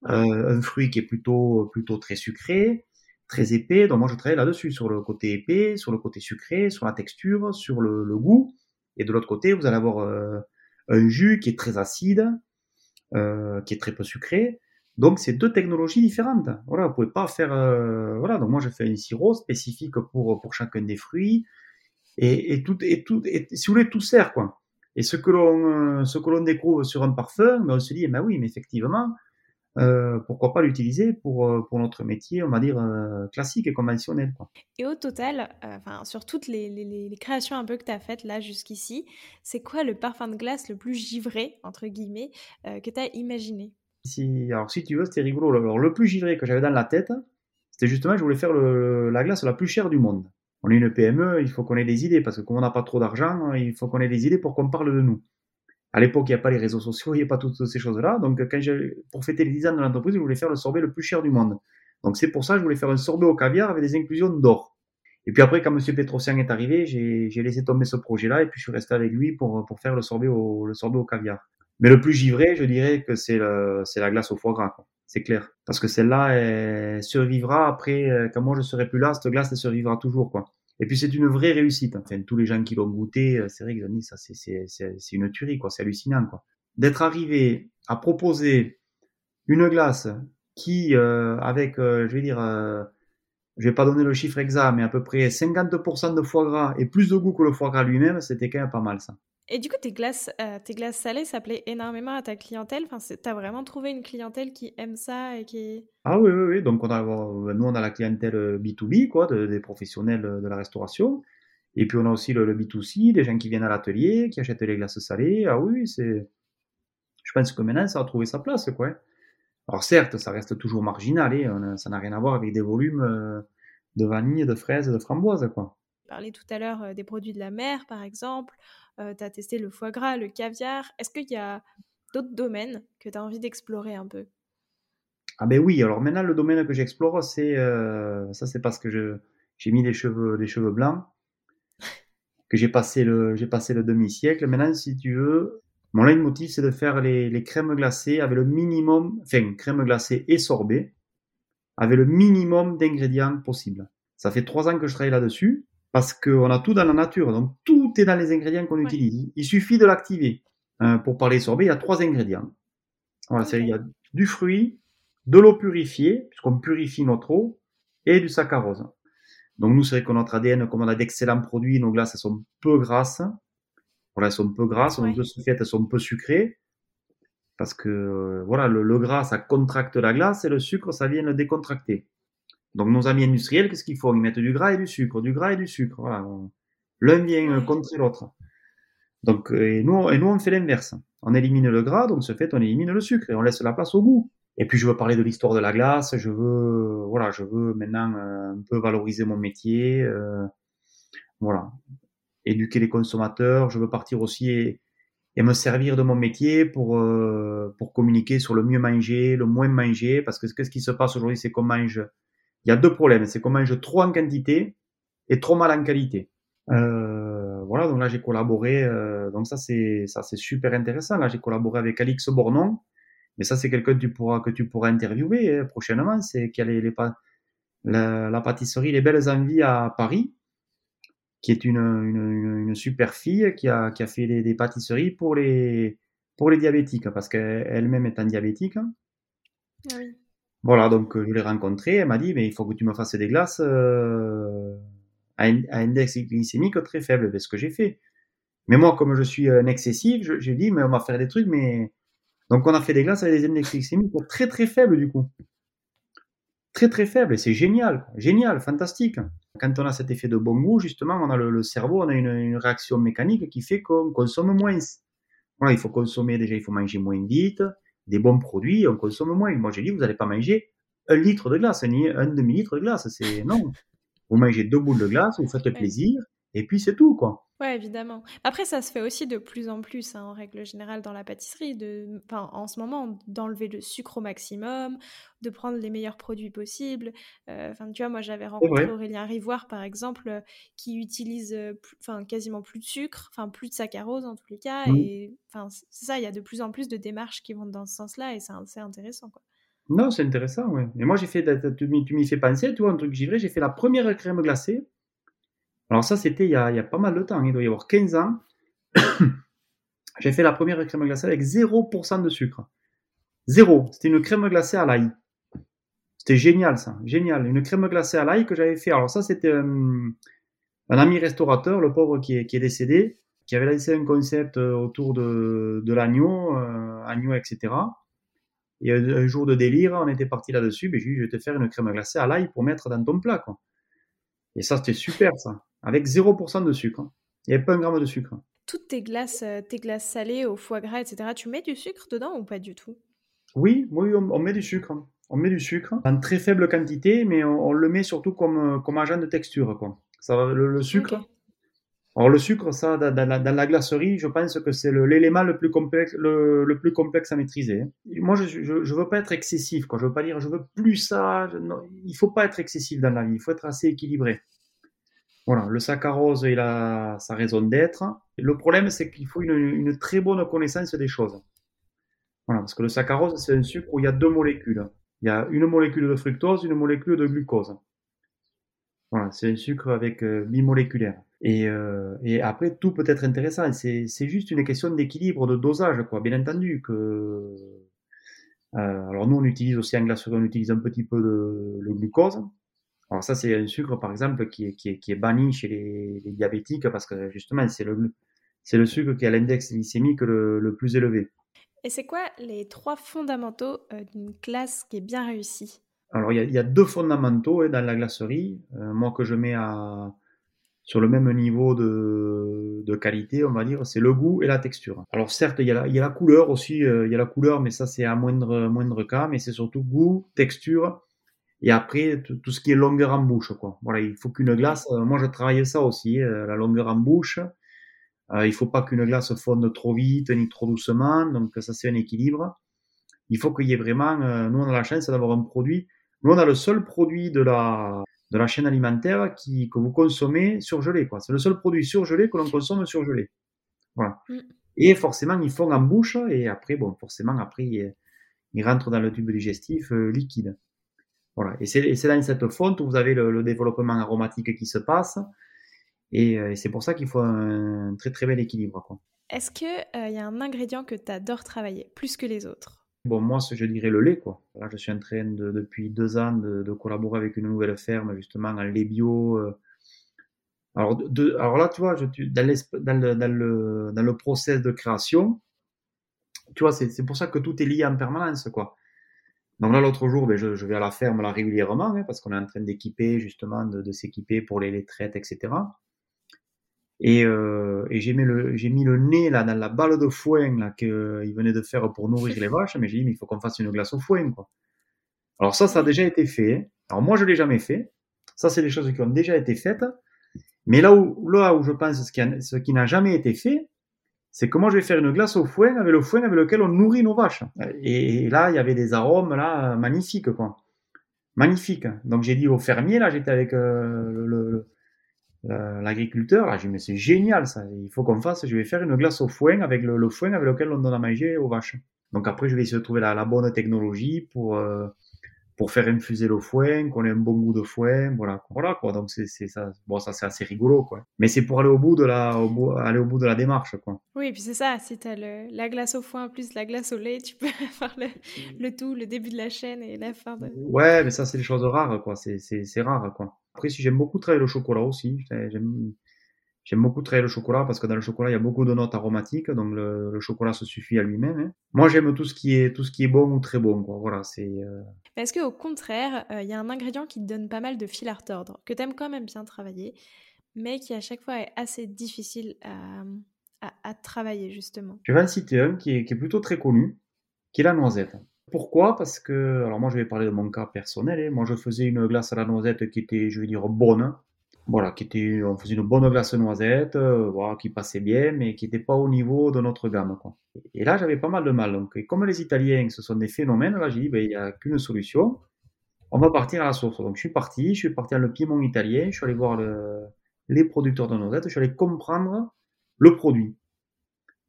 Euh, un fruit qui est plutôt plutôt très sucré très épais. Donc moi, je travaille là-dessus, sur le côté épais, sur le côté sucré, sur la texture, sur le, goût. Et de l'autre côté, vous allez avoir euh, un jus qui est très acide, euh, qui est très peu sucré. Donc c'est deux technologies différentes. Voilà, vous pouvez pas faire. Euh, voilà, donc moi je fais un sirop spécifique pour pour chacun des fruits et, et tout et tout et si vous voulez tout sert quoi. Et ce que l'on ce que l'on découvre sur un parfum, on se dit eh ben oui, mais effectivement, euh, pourquoi pas l'utiliser pour, euh, pour notre métier, on va dire, euh, classique et conventionnel. Quoi. Et au total, enfin sur toutes les, les, créations un peu que tu as faites là jusqu'ici, c'est quoi le parfum de glace le plus givré, entre guillemets, que tu as imaginé? Si, Alors si tu veux, c'était rigolo. Alors le plus givré que j'avais dans la tête, c'était justement, je voulais faire le, la glace la plus chère du monde. On est une PME, il faut qu'on ait des idées, parce que comme on n'a pas trop d'argent, il faut qu'on ait des idées pour qu'on parle de nous. À l'époque, il n'y a pas les réseaux sociaux, il n'y a pas toutes ces choses-là. Donc, pour fêter les 10 ans de l'entreprise, je voulais faire le sorbet le plus cher du monde. Donc, c'est pour ça que je voulais faire un sorbet au caviar avec des inclusions d'or. Et puis après, quand M. Petrosian est arrivé, j'ai laissé tomber ce projet-là et puis je suis resté avec lui pour, faire le sorbet, au, caviar. Mais le plus givré, je dirais que c'est la glace au foie gras. C'est clair. Parce que celle-là, elle survivra après, euh, quand moi je serai plus là, cette glace, elle survivra toujours. Et puis c'est une vraie réussite. Enfin, tous les gens qui l'ont goûté, euh, c'est vrai qu'ils ont dit ça, c'est une tuerie, quoi. C'est hallucinant, quoi. D'être arrivé à proposer une glace qui, euh, avec, euh, je vais dire, euh, je vais pas donner le chiffre exact, mais à peu près 50% de foie gras et plus de goût que le foie gras lui-même, c'était quand même pas mal, ça. Et du coup, tes glaces, tes glaces salées, ça plaît énormément à ta clientèle? Enfin, t'as vraiment trouvé une clientèle qui aime ça et qui. Ah oui, oui, oui. Donc, on a, nous, on a la clientèle B2B, quoi, des professionnels de la restauration. Et puis, on a aussi le, le B2C, des gens qui viennent à l'atelier, qui achètent les glaces salées. Ah oui, c'est. Je pense que maintenant, ça a trouvé sa place, quoi. Alors certes, ça reste toujours marginal, et hein, ça n'a rien à voir avec des volumes euh, de vanille, de fraises, de framboises. Quoi. Parlais tout à l'heure euh, des produits de la mer, par exemple. Euh, tu as testé le foie gras, le caviar. Est-ce qu'il y a d'autres domaines que tu as envie d'explorer un peu? Ah ben oui, alors maintenant le domaine que j'explore, c'est ça c'est parce que j'ai mis les cheveux, les cheveux blancs, <laughs> que j'ai passé le, j'ai passé le demi-siècle. Maintenant, si tu veux, mon leitmotiv, c'est de faire les, crèmes glacées avec le minimum, enfin, crème glacée et sorbet, avec le minimum d'ingrédients possible. Ça fait trois ans que je travaille là-dessus, parce qu'on a tout dans la nature, donc tout est dans les ingrédients qu'on utilise. Il suffit de l'activer. Euh, pour parler sorbet, il y a trois ingrédients. Voilà, il y a du fruit, de l'eau purifiée, puisqu'on purifie notre eau, et du saccharose. Donc nous, c'est vrai que notre ADN, comme on a d'excellents produits, nos glaces, elles sont peu grasses. Voilà, elles sont peu grasses, de ce fait, elles sont peu sucrées. Parce que euh, voilà, le, gras, ça contracte la glace et le sucre, ça vient le décontracter. Donc nos amis industriels, qu'est-ce qu'ils font? Ils mettent du gras et du sucre, du gras et du sucre. Voilà. L'un vient contre l'autre. Donc et nous, et nous, on fait l'inverse. On élimine le gras, donc ce fait, on élimine le sucre et on laisse la place au goût. Et puis je veux parler de l'histoire de la glace. Je veux, voilà, je veux maintenant euh, un peu valoriser mon métier. Euh, voilà éduquer les consommateurs. Je veux partir aussi et, me servir de mon métier pour, euh, pour communiquer sur le mieux manger, le moins manger. Parce que ce qui se passe aujourd'hui, c'est qu'on mange. Il y a deux problèmes. C'est qu'on mange trop en quantité et trop mal en qualité. Euh, voilà, donc là j'ai collaboré. Euh, donc ça c'est ça c'est super intéressant. Là j'ai collaboré avec Alix Bornon, mais ça c'est quelqu'un que tu pourras que tu pourras interviewer hein, prochainement. C'est qui a les, la, pâtisserie Les Belles Envies à Paris qui est une, une, super fille qui a, qui a fait des, pâtisseries pour les, pour les diabétiques, parce qu'elle-même est un diabétique. Ah oui. Voilà, donc je l'ai rencontrée, elle m'a dit, mais il faut que tu me fasses des glaces euh, à, un, index glycémique très faible, c'est ce que j'ai fait. Mais moi, comme je suis un excessif, j'ai dit, mais on va faire des trucs, mais... Donc on a fait des glaces avec des index glycémiques très très faibles du coup. Très très faibles, c'est génial, génial, fantastique. Quand on a cet effet de bon goût, justement, on a le, cerveau, on a une, réaction mécanique qui fait qu'on consomme moins. Voilà, il faut consommer déjà, il faut manger moins vite, des bons produits, on consomme moins. Moi, j'ai dit, vous n'allez pas manger un litre de glace, ni un demi-litre de glace. C'est non. Vous mangez deux boules de glace, vous faites plaisir, et puis c'est tout, quoi. Ouais, évidemment. Après, ça se fait aussi de plus en plus, hein, en règle générale, dans la pâtisserie, de, enfin, en ce moment, d'enlever le sucre au maximum, de prendre les meilleurs produits possibles. Euh, enfin, tu vois, moi, j'avais rencontré Aurélien Rivoire, par exemple, euh, qui utilise, euh, quasiment plus de sucre, enfin, plus de saccharose en tous les cas. Mmh. Et, enfin, c'est ça, il y a de plus en plus de démarches qui vont dans ce sens-là, et c'est intéressant, quoi. Non, c'est intéressant, oui. Et moi, j'ai fait, tu m'y fais penser, tu vois, un truc givré, j'ai fait la première crème glacée alors ça, c'était il, y a pas mal de temps, il doit y avoir 15 ans. <coughs> J'ai fait la première crème glacée avec 0% de sucre. Zéro. C'était une crème glacée à l'ail. C'était génial ça, génial. Une crème glacée à l'ail que j'avais fait. Alors ça, c'était euh, un ami restaurateur, le pauvre qui est, décédé, qui avait laissé un concept euh, autour de, l'agneau, euh, agneau, etc. Et un, jour de délire, on était parti là-dessus, mais j'ai dit, je vais te faire une crème glacée à l'ail pour mettre dans ton plat. Et ça, c'était super ça avec 0% de sucre. Hein. Il n'y avait pas un gramme de sucre. Toutes tes glaces, euh, tes glaces salées au foie gras, etc., tu mets du sucre dedans ou pas du tout? Oui, oui, on, met du sucre. On met du sucre en très faible quantité, mais on, le met surtout comme, euh, comme agent de texture. Quoi. Ça, le, le sucre, Alors le sucre, ça, dans la, glacerie, je pense que c'est l'élément le, plus complexe, le, plus complexe à maîtriser. Moi, je, je, veux pas être excessif, quoi. Je veux pas dire, je veux plus ça. non, il faut pas être excessif dans la vie. Il faut être assez équilibré. Voilà, le saccharose, il a sa raison d'être. Le problème, c'est qu'il faut une, une, très bonne connaissance des choses. Voilà, parce que le saccharose, c'est un sucre où il y a deux molécules. Il y a une molécule de fructose, une molécule de glucose. Voilà, c'est un sucre avec euh, bimoléculaire. Et, euh, et, après, tout peut être intéressant. C'est, juste une question d'équilibre, de dosage, quoi. Bien entendu que. Euh, alors nous, on utilise aussi en glacerie, on utilise un petit peu de le glucose. Alors ça, c'est un sucre, par exemple, qui est, qui est, qui est banni chez les, les, diabétiques parce que justement, c'est le, c'est le sucre qui a l'index glycémique le, le, plus élevé. Et c'est quoi les trois fondamentaux d'une classe qui est bien réussie? Alors, il y, a, il y, a, deux fondamentaux hein, dans la glacerie. moi, que je mets à sur le même niveau de, de qualité, on va dire, c'est le goût et la texture. Alors certes, il y a la, il y a la couleur aussi, euh, il y a la couleur, mais ça c'est à moindre, moindre cas, mais c'est surtout goût, texture, et après tout ce qui est longueur en bouche. Quoi. Voilà, il faut qu'une glace, euh, moi je travaille ça aussi, euh, la longueur en bouche. il faut pas qu'une glace fonde trop vite ni trop doucement, donc ça c'est un équilibre. Il faut qu'il y ait vraiment, nous on a la chance d'avoir un produit, nous on a le seul produit de la de la chaîne alimentaire qui, que vous consommez surgelé. Quoi. C'est le seul produit surgelé que l'on consomme surgelé. Voilà. Mm. Et forcément, ils font en bouche et après, bon, forcément, après, ils, rentrent dans le tube digestif euh, liquide. Voilà. Et c'est dans cette fonte où vous avez le, développement aromatique qui se passe. Et, euh, et c'est pour ça qu'il faut un, très très bel équilibre. Est-ce qu'il euh, y a un ingrédient que tu adores travailler plus que les autres? Bon, moi, je dirais le lait, quoi. Là, je suis en train de, depuis deux ans de, collaborer avec une nouvelle ferme, justement, en lait bio. Euh. Alors, de, alors là, tu vois, dans, dans, le, dans, le, dans le process de création, tu vois, c'est pour ça que tout est lié en permanence, quoi. Donc là, l'autre jour, ben, je, vais à la ferme là régulièrement, hein, parce qu'on est en train d'équiper, justement, de, de s'équiper pour les, les traites, etc. Et, euh, et j'ai mis le mis le nez là dans la balle de foin là qu'il venait de faire pour nourrir les vaches, mais j'ai dit mais il faut qu'on fasse une glace au foin quoi. Alors ça ça a déjà été fait. Alors moi je l'ai jamais fait. Ça c'est des choses qui ont déjà été faites. Mais là où là où je pense ce qui ce qui n'a jamais été fait, c'est moi je vais faire une glace au foin avec le foin avec lequel on nourrit nos vaches. Et, là il y avait des arômes là magnifiques quoi. Magnifiques. Donc j'ai dit au fermier là j'étais avec euh, le l'agriculteur, là, dit, mais c'est génial ça, il faut qu'on fasse, je vais faire une glace au foin avec le, foin avec lequel on donne à manger aux vaches. Donc après, je vais essayer de trouver la, bonne technologie pour, euh, pour faire infuser le foin, qu'on ait un bon goût de foin, voilà, voilà quoi. Donc c'est ça, bon ça c'est assez rigolo quoi. Mais c'est pour aller au bout de la, au bout, aller au bout de la démarche quoi. Oui, et puis c'est ça, si t'as le, la glace au foin plus la glace au lait, tu peux <laughs> faire le, le tout, le début de la chaîne et la fin de. Ouais, mais ça c'est des choses rares quoi, c'est rare quoi. Après, si j'aime beaucoup travailler le chocolat aussi, j'aime J'aime beaucoup travailler le chocolat parce que dans le chocolat, il y a beaucoup de notes aromatiques, donc le, chocolat se suffit à lui-même. Hein. Moi, j'aime tout ce qui est tout ce qui est bon ou très bon. Quoi. Voilà, c'est. Euh... Est-ce qu'au contraire, euh, il y a un ingrédient qui te donne pas mal de fil à retordre, que tu aimes quand même bien travailler, mais qui à chaque fois est assez difficile à, à, travailler justement? Je vais en citer un qui est, qui est, plutôt très connu, qui est la noisette. Pourquoi? Parce que, alors moi je vais parler de mon cas personnel. Hein. Moi je faisais une glace à la noisette qui était, je vais dire, bonne voilà, qui était, on faisait une bonne glace noisette, euh, voilà, qui passait bien, mais qui n'était pas au niveau de notre gamme. Quoi. Et là, j'avais pas mal de mal. Donc, comme les Italiens, ce sont des phénomènes, là, j'ai dit, ben, il n'y a qu'une solution. On va partir à la source. Donc, je suis parti, je suis parti dans le Piémont italien, je suis allé voir le, les producteurs de noisettes, je suis allé comprendre le produit.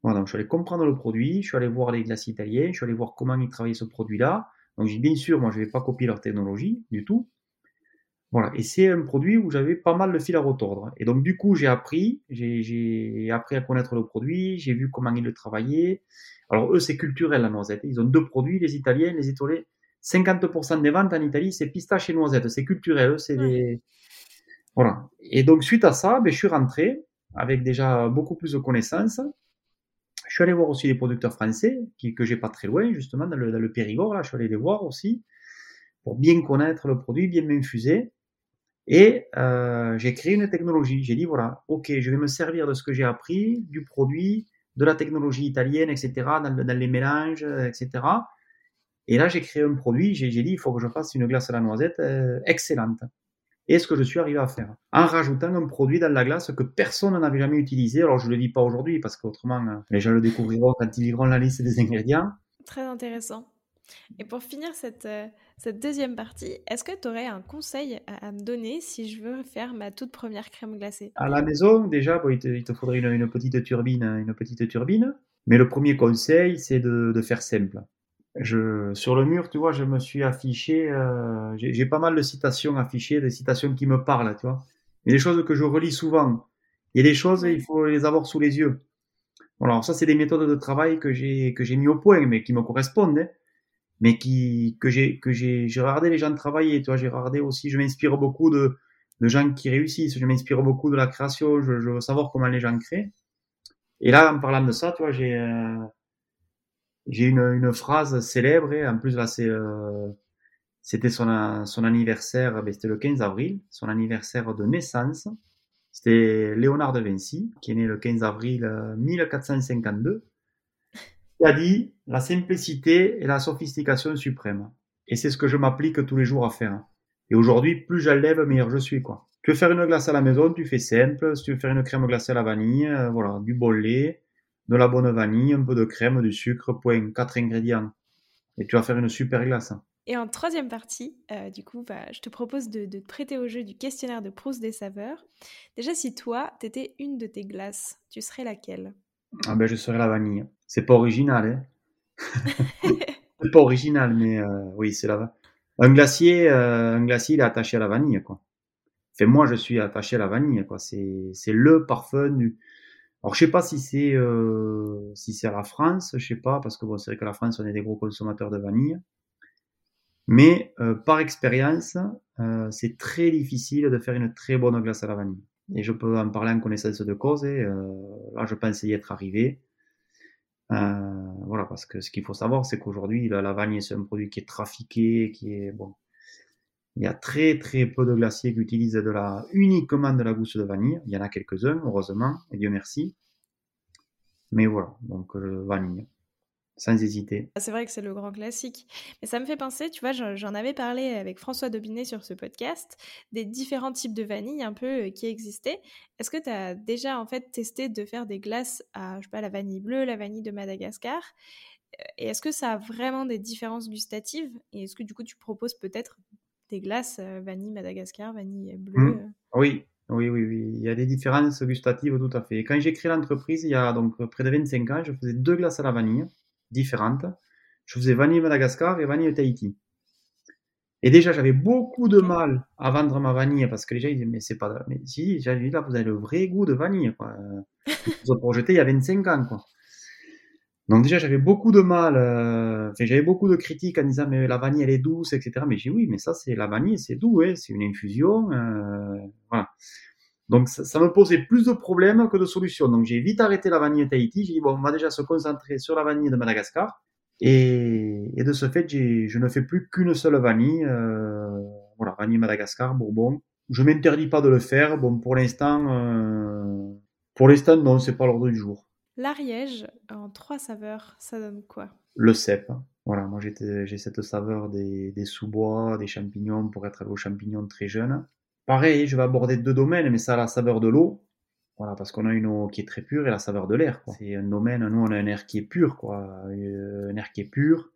Voilà, donc je suis allé comprendre le produit, je suis allé voir les glaces italiens, je suis allé voir comment ils travaillaient ce produit-là. Donc, bien sûr, moi, je ne vais pas copier leur technologie du tout. Voilà, et c'est un produit où j'avais pas mal de fil à retordre. Et donc du coup, j'ai appris, j'ai appris à connaître le produit, j'ai vu comment ils le travaillaient. Alors eux, c'est culturel la noisette. Ils ont deux produits, les Italiens, les Italiens. 50% des ventes en Italie, c'est pistache et noisette. C'est culturel, c'est des... Voilà. Et donc suite à ça, ben, je suis rentré avec déjà beaucoup plus de connaissances. Suis allé voir aussi les producteurs français, qui, que j'ai pas très loin, justement, dans le, dans le Périgord. Là, je suis allé les voir aussi pour bien connaître le produit, bien m'infuser. Et euh, j'ai créé une technologie. J'ai dit, voilà, ok, je vais me servir de ce que j'ai appris, du produit, de la technologie italienne, etc., dans, les mélanges, etc. Et là, j'ai créé un produit. J'ai dit, il faut que je fasse une glace à la noisette euh, excellente. Et ce que je suis arrivé à faire, en rajoutant un produit dans la glace que personne n'avait jamais utilisé. Alors je ne le dis pas aujourd'hui parce qu'autrement euh, les gens le découvriront quand ils liront la liste des ingrédients. Très intéressant. Et pour finir cette, euh, cette deuxième partie, est-ce que tu aurais un conseil à, me donner si je veux faire ma toute première crème glacée? À la maison, déjà, il, te, faudrait une, petite turbine, une petite turbine. Mais le premier conseil, c'est de, de, faire simple. Je, sur le mur, tu vois, je me suis affiché, euh, j'ai pas mal de citations affichées, des citations qui me parlent, tu vois. Il y a des choses que je relis souvent. Il y a des choses, il faut les avoir sous les yeux. alors ça, c'est des méthodes de travail que j'ai que j'ai mis au point, mais qui me correspondent. Hein mais qui que j'ai que j'ai j'ai regardé les gens travailler tu vois j'ai regardé aussi je m'inspire beaucoup de de gens qui réussissent je m'inspire beaucoup de la création je, je, veux savoir comment les gens créent et là en parlant de ça tu vois j'ai euh, j'ai une, phrase célèbre et en plus là euh, c'était son son anniversaire ben, c'était le 15 avril son anniversaire de naissance c'était Léonard de Vinci qui est né le 15 avril 1452 euh, il a dit la simplicité et la sophistication suprême. Et c'est ce que je m'applique tous les jours à faire. Et aujourd'hui, plus j'enlève, meilleur je suis. Tu veux faire une glace à la maison, tu fais simple. Si tu veux faire une crème glacée à la vanille, euh, voilà, du bon lait, de la bonne vanille, un peu de crème, du sucre, point, quatre ingrédients. Et tu vas faire une super glace. Et en troisième partie, euh, du coup, bah, je te propose de, de, te prêter au jeu du questionnaire de Proust des saveurs. Déjà, si toi, t'étais une de tes glaces, tu serais laquelle? Ah ben, je serais la vanille. C'est pas original, hein. <laughs> c'est pas original, mais euh, oui, c'est la. Un glacier, euh, un glacier, il est attaché à la vanille, quoi. Enfin, moi, je suis attaché à la vanille, quoi. C'est, c'est le parfum du. Alors, je sais pas si c'est, euh, si c'est la France, je sais pas, parce que bon, c'est vrai que la France, on est des gros consommateurs de vanille. Mais par expérience, c'est très difficile de faire une très bonne glace à la vanille. Et je peux en parler en connaissance de cause. Et euh, là, je pense y être arrivé. Euh, voilà, parce que ce qu'il faut savoir, c'est qu'aujourd'hui, la, vanille, c'est un produit qui est trafiqué, qui est bon. Il y a très très peu de glaciers qui utilisent de la, uniquement de la gousse de vanille. Il y en a quelques-uns, heureusement, et Dieu merci. Mais voilà, donc euh, vanille sans hésiter. Ah, c'est vrai que c'est le grand classique. Mais ça me fait penser, tu vois, j'en avais parlé avec François Dobinet sur ce podcast, des différents types de vanille un peu euh, qui existaient. Est-ce que tu as déjà en fait testé de faire des glaces à, je sais pas, la vanille bleue, la vanille de Madagascar? Euh, Et est-ce que ça a vraiment des différences gustatives? Et est-ce que du coup tu proposes peut-être des glaces euh, vanille Madagascar, vanille bleue mmh. Oui, oui, oui, oui. Il y a des différences gustatives tout à fait. Quand j'ai créé l'entreprise, il y a donc près de 25 ans, je faisais deux glaces à la vanille différentes. Je faisais vanille Madagascar et vanille Tahiti. Et déjà, j'avais beaucoup de mal à vendre ma vanille parce que les gens disaient, mais c'est pas, mais si, j'avais dit là, vous avez le vrai goût de vanille, quoi. <laughs> Vous projeté il y a 25 ans, quoi. Donc déjà, j'avais beaucoup de mal, euh, j'avais beaucoup de critiques en disant, mais la vanille, elle est douce, etc. Mais j'ai oui, mais ça, c'est la vanille, c'est doux, hein, c'est une infusion, euh, voilà. Donc ça, me posait plus de problèmes que de solutions. Donc j'ai vite arrêté la vanille Tahiti. J'ai dit bon, on va déjà se concentrer sur la vanille de Madagascar. Et, de ce fait, je ne fais plus qu'une seule vanille. Euh, voilà, vanille Madagascar, Bourbon. Je m'interdis pas de le faire. Bon, pour l'instant, euh, pour l'instant, non, c'est pas l'ordre du jour. L'Ariège, en trois saveurs, ça donne quoi? Le cèpe. Voilà, moi j'ai cette saveur des, sous-bois, des champignons pour être aux champignons très jeune. Pareil, je vais aborder deux domaines, mais ça a la saveur de l'eau. Voilà, parce qu'on a une eau qui est très pure et la saveur de l'air. C'est un domaine, nous on a un air qui est pur, quoi. Un air qui est pur,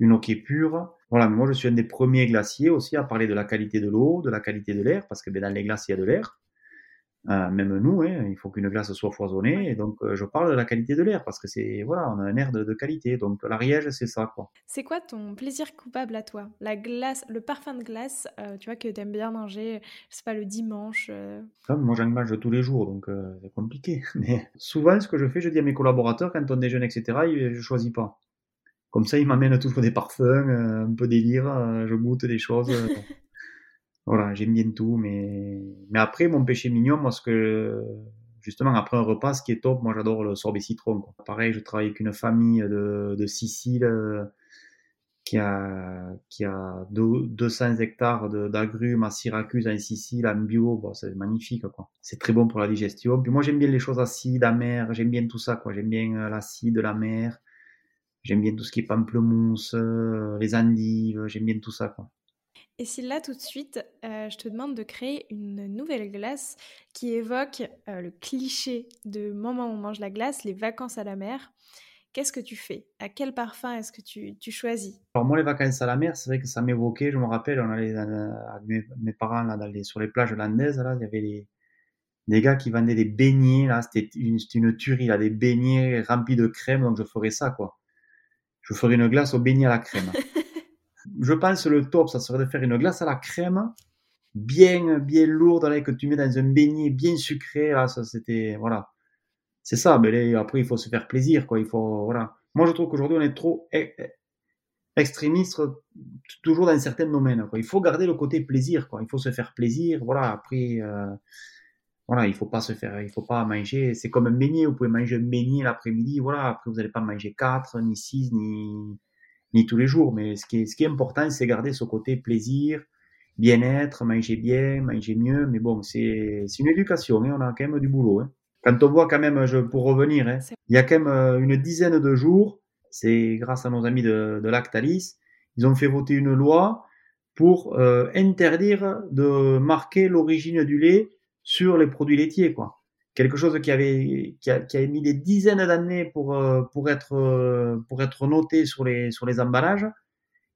une eau qui est pure. Voilà, moi je suis un des premiers glaciers aussi à parler de la qualité de l'eau, de la qualité de l'air, parce que ben, dans les glaces il y a de l'air. Euh, même nous, hein, il faut qu'une glace soit foisonnée. Et donc, euh, je parle de la qualité de l'air parce que c'est voilà, on a un air de, qualité. Donc, l'Ariège, c'est ça, quoi. C'est quoi ton plaisir coupable à toi? La glace, le parfum de glace, euh, tu vois que tu aimes bien manger, je sais pas, le dimanche. Ah, moi, j'en mange tous les jours, donc c'est compliqué. <laughs> Mais souvent, ce que je fais, je dis à mes collaborateurs quand on déjeune, etc., je choisis pas. Comme ça, ils m'amènent toujours des parfums, un peu délire, je goûte des choses. <laughs> Voilà, j'aime bien tout, mais, mais après, mon péché mignon, moi, ce que, justement, après un repas, ce qui est top, moi, j'adore le sorbet citron. Quoi. Pareil, je travaille avec une famille de, de Sicile qui a, qui a 200 hectares d'agrumes à Syracuse, en Sicile, en bio. Bon, c'est magnifique, quoi. C'est très bon pour la digestion. Puis moi, j'aime bien les choses acides, amères. J'aime bien tout ça, quoi. J'aime bien euh, l'acide, la mer. J'aime bien tout ce qui est pamplemousse, euh, les endives. J'aime bien tout ça, quoi. Et si là, tout de suite, euh, je te demande de créer une nouvelle glace qui évoque euh, le cliché de moment où on mange la glace, les vacances à la mer, qu'est-ce que tu fais? À quel parfum est-ce que tu, choisis? Alors moi, les vacances à la mer, c'est vrai que ça m'évoquait, je me rappelle, on allait avec mes, parents là, sur les plages landaises, là, il y avait les, des gars qui vendaient des beignets, là, c'était une, une tuerie, là, des beignets remplis de crème, donc je ferais ça, quoi. Je ferais une glace au beignet à la crème. <laughs> je pense le top, ça serait de faire une glace à la crème, bien, bien lourde, là, que tu mets dans un beignet bien sucré. Là, ça, c'était, voilà. C'est ça. Mais après, il faut se faire plaisir, quoi. Il faut, voilà. Moi, je trouve qu'aujourd'hui, on est trop e, e, extrémiste, toujours dans certains domaines. Il faut garder le côté plaisir, quoi. Il faut se faire plaisir. Voilà. Après, euh, voilà, il faut pas se faire, il faut pas manger. C'est comme un beignet. Vous pouvez manger un beignet l'après-midi. Voilà. Après, vous n'allez pas manger quatre, ni six, ni, ni tous les jours, mais ce qui est, ce qui est important, c'est garder ce côté plaisir, bien-être, manger bien, manger mieux. Mais bon, c'est une éducation, hein, on a quand même du boulot. Hein. Quand on voit quand même, je, pour revenir, hein, il y a quand même euh, une dizaine de jours, c'est grâce à nos amis de, de Lactalis, ils ont fait voter une loi pour euh, interdire de marquer l'origine du lait sur les produits laitiers, quoi quelque chose qui avait qui, a, qui mis des dizaines d'années pour euh, pour être euh, pour être noté sur les sur les emballages.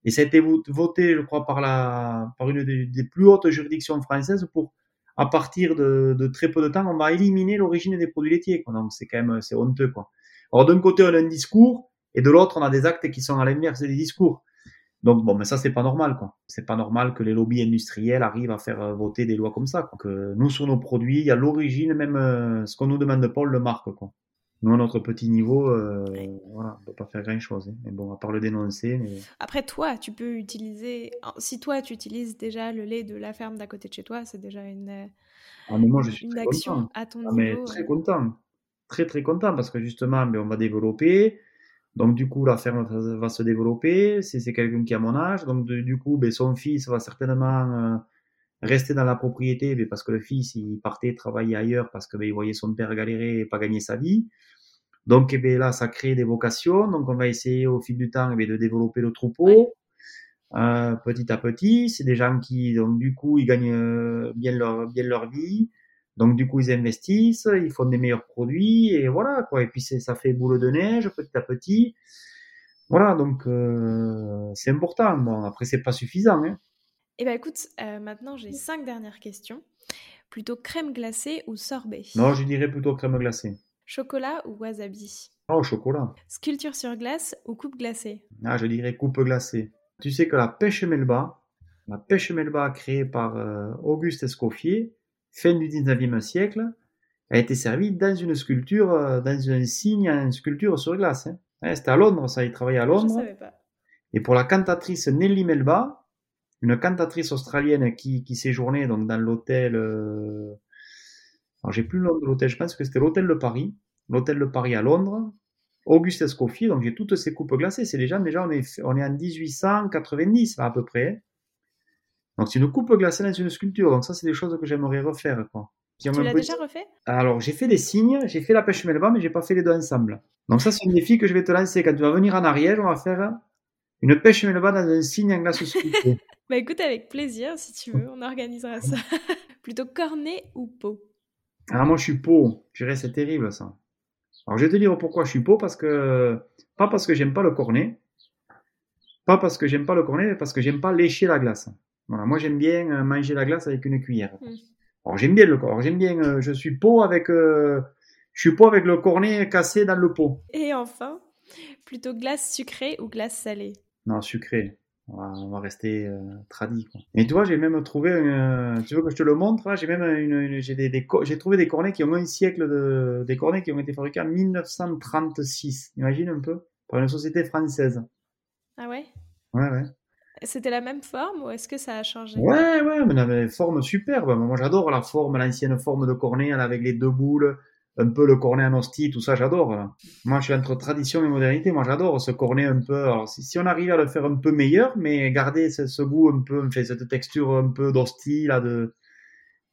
Et ça a été voté je crois par la par une des, plus hautes juridictions françaises pour à partir de, de, très peu de temps on va éliminer l'origine des produits laitiers quoi. donc c'est quand même c'est honteux quoi. Alors d'un côté on a un discours et de l'autre on a des actes qui sont à l'inverse des discours donc bon, mais ça c'est pas normal quoi. C'est pas normal que les lobbies industriels arrivent à faire euh, voter des lois comme ça. Quoi. Que nous sur nos produits, il y a l'origine même euh, ce qu'on nous demande pas, on le marque quoi. Nous à notre petit niveau, euh, voilà, on peut pas faire grand chose. Hein. Mais bon, à part le dénoncer. Mais... Après toi, tu peux utiliser. Si toi tu utilises déjà le lait de la ferme d'à côté de chez toi, c'est déjà une. Ah, mais moi je suis une action à ton ah, niveau. Mais très content, très très content parce que justement, mais on va développer. Donc du coup, la ferme va se développer. C'est quelqu'un qui a mon âge. Donc du coup, ben, son fils va certainement euh, rester dans la propriété ben, parce que le fils, il partait travailler ailleurs parce que ben, il voyait son père galérer et pas gagner sa vie. Donc eh ben, là, ça crée des vocations. Donc on va essayer au fil du temps eh ben, de développer le troupeau. Euh, petit à petit, c'est des gens qui, donc du coup, ils gagnent euh, bien leur bien leur vie. Donc du coup, ils investissent, ils font des meilleurs produits et voilà quoi. Et puis ça fait boule de neige petit à petit. Voilà, donc euh, c'est important. Bon, après c'est pas suffisant. Hein. Eh ben écoute, euh, maintenant j'ai cinq dernières questions. Plutôt crème glacée ou sorbet? Non, je dirais plutôt crème glacée. Chocolat ou wasabi? Oh, chocolat. Sculpture sur glace ou coupe glacée? Ah, je dirais coupe glacée. Tu sais que la pêche melba, la pêche melba créée par euh, Auguste Escoffier, fin du 19e siècle, a été servi dans une sculpture, euh, dans un signe, une sculpture sur glace. Hein. Hein, c'était à Londres, ça, il travaillait à Londres. Et pour la cantatrice Nelly Melba, une cantatrice australienne qui, qui séjournait donc dans l'hôtel, euh... alors j'ai plus le nom de l'hôtel, je pense que c'était l'hôtel de Paris, l'hôtel de Paris à Londres, Auguste Escoffier, donc j'ai toutes ces coupes glacées, c'est déjà, déjà on est, on est en 1890 à peu près, donc c'est une coupe glacée dans une sculpture. Donc ça, c'est des choses que j'aimerais refaire. Quoi. tu l'as déjà refait? Alors j'ai fait des signes, j'ai fait la pêche melba, mais j'ai pas fait les deux ensemble. Donc ça, c'est un défi que je vais te lancer. Quand tu vas venir en Ariège, on va faire une pêche melba dans un signe en glace sculptée. <laughs> bah écoute, avec plaisir, si tu veux, on organisera ça. <laughs> Plutôt cornet ou peau? Alors moi, je suis peau. Je dirais, c'est terrible ça. Alors je vais te dire pourquoi je suis peau, parce que pas parce que j'aime pas le cornet, pas parce que j'aime pas le cornet, mais parce que j'aime pas lécher la glace. Voilà, moi j'aime bien euh, manger la glace avec une cuillère. Alors j'aime bien le corps, j'aime bien, euh, je suis pot avec, euh, je suis pot avec le cornet cassé dans le pot. Et enfin, plutôt glace sucrée ou glace salée? Non, sucrée. On va, rester euh, tradit. Quoi. Et toi, j'ai même trouvé, tu veux que je te le montre J'ai même une, j'ai des, j'ai trouvé des cornets qui ont un siècle de, des cornets qui ont été fabriqués en 1936. Imagine un peu, par une société française. Ah ouais? Ouais, ouais. C'était la même forme ou est-ce que ça a changé? Ouais, ouais, mais une forme superbe. Moi, j'adore la forme, l'ancienne forme de cornet avec les deux boules, un peu le cornet en hostie, tout ça, j'adore. Moi, je suis entre tradition et modernité. Moi, j'adore ce cornet un peu. Alors, si, on arrive à le faire un peu meilleur, mais garder ce, goût un peu, fait, cette texture un peu d'hostie, là, de,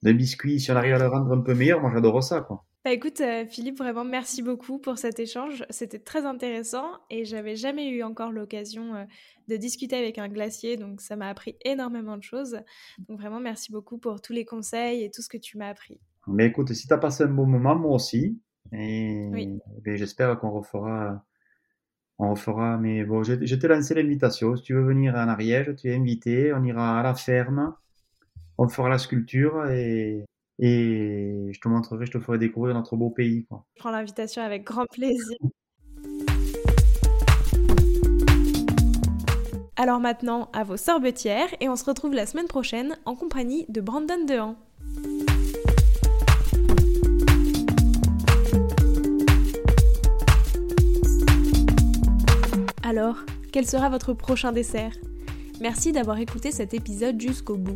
de biscuit, si on arrive à le rendre un peu meilleur, moi, j'adore ça, quoi. Bah écoute, euh, Philippe, vraiment merci beaucoup pour cet échange. C'était très intéressant et j'avais jamais eu encore l'occasion euh, de discuter avec un glacier, donc ça m'a appris énormément de choses. Donc vraiment, merci beaucoup pour tous les conseils et tout ce que tu m'as appris. Mais écoute, si tu as passé un bon moment, moi aussi. Et ben, j'espère qu'on refera. On refera, mais bon, je, je t'ai lancé l'invitation. Si tu veux venir en Ariège, tu es invité. On ira à la ferme. On fera la sculpture et et je te montrerai, je te ferai découvrir notre beau pays. Je prends l'invitation avec grand plaisir. Alors maintenant, à vos sorbetières et on se retrouve la semaine prochaine en compagnie de Brandon Dehan. Alors, quel sera votre prochain dessert? Merci d'avoir écouté cet épisode jusqu'au bout.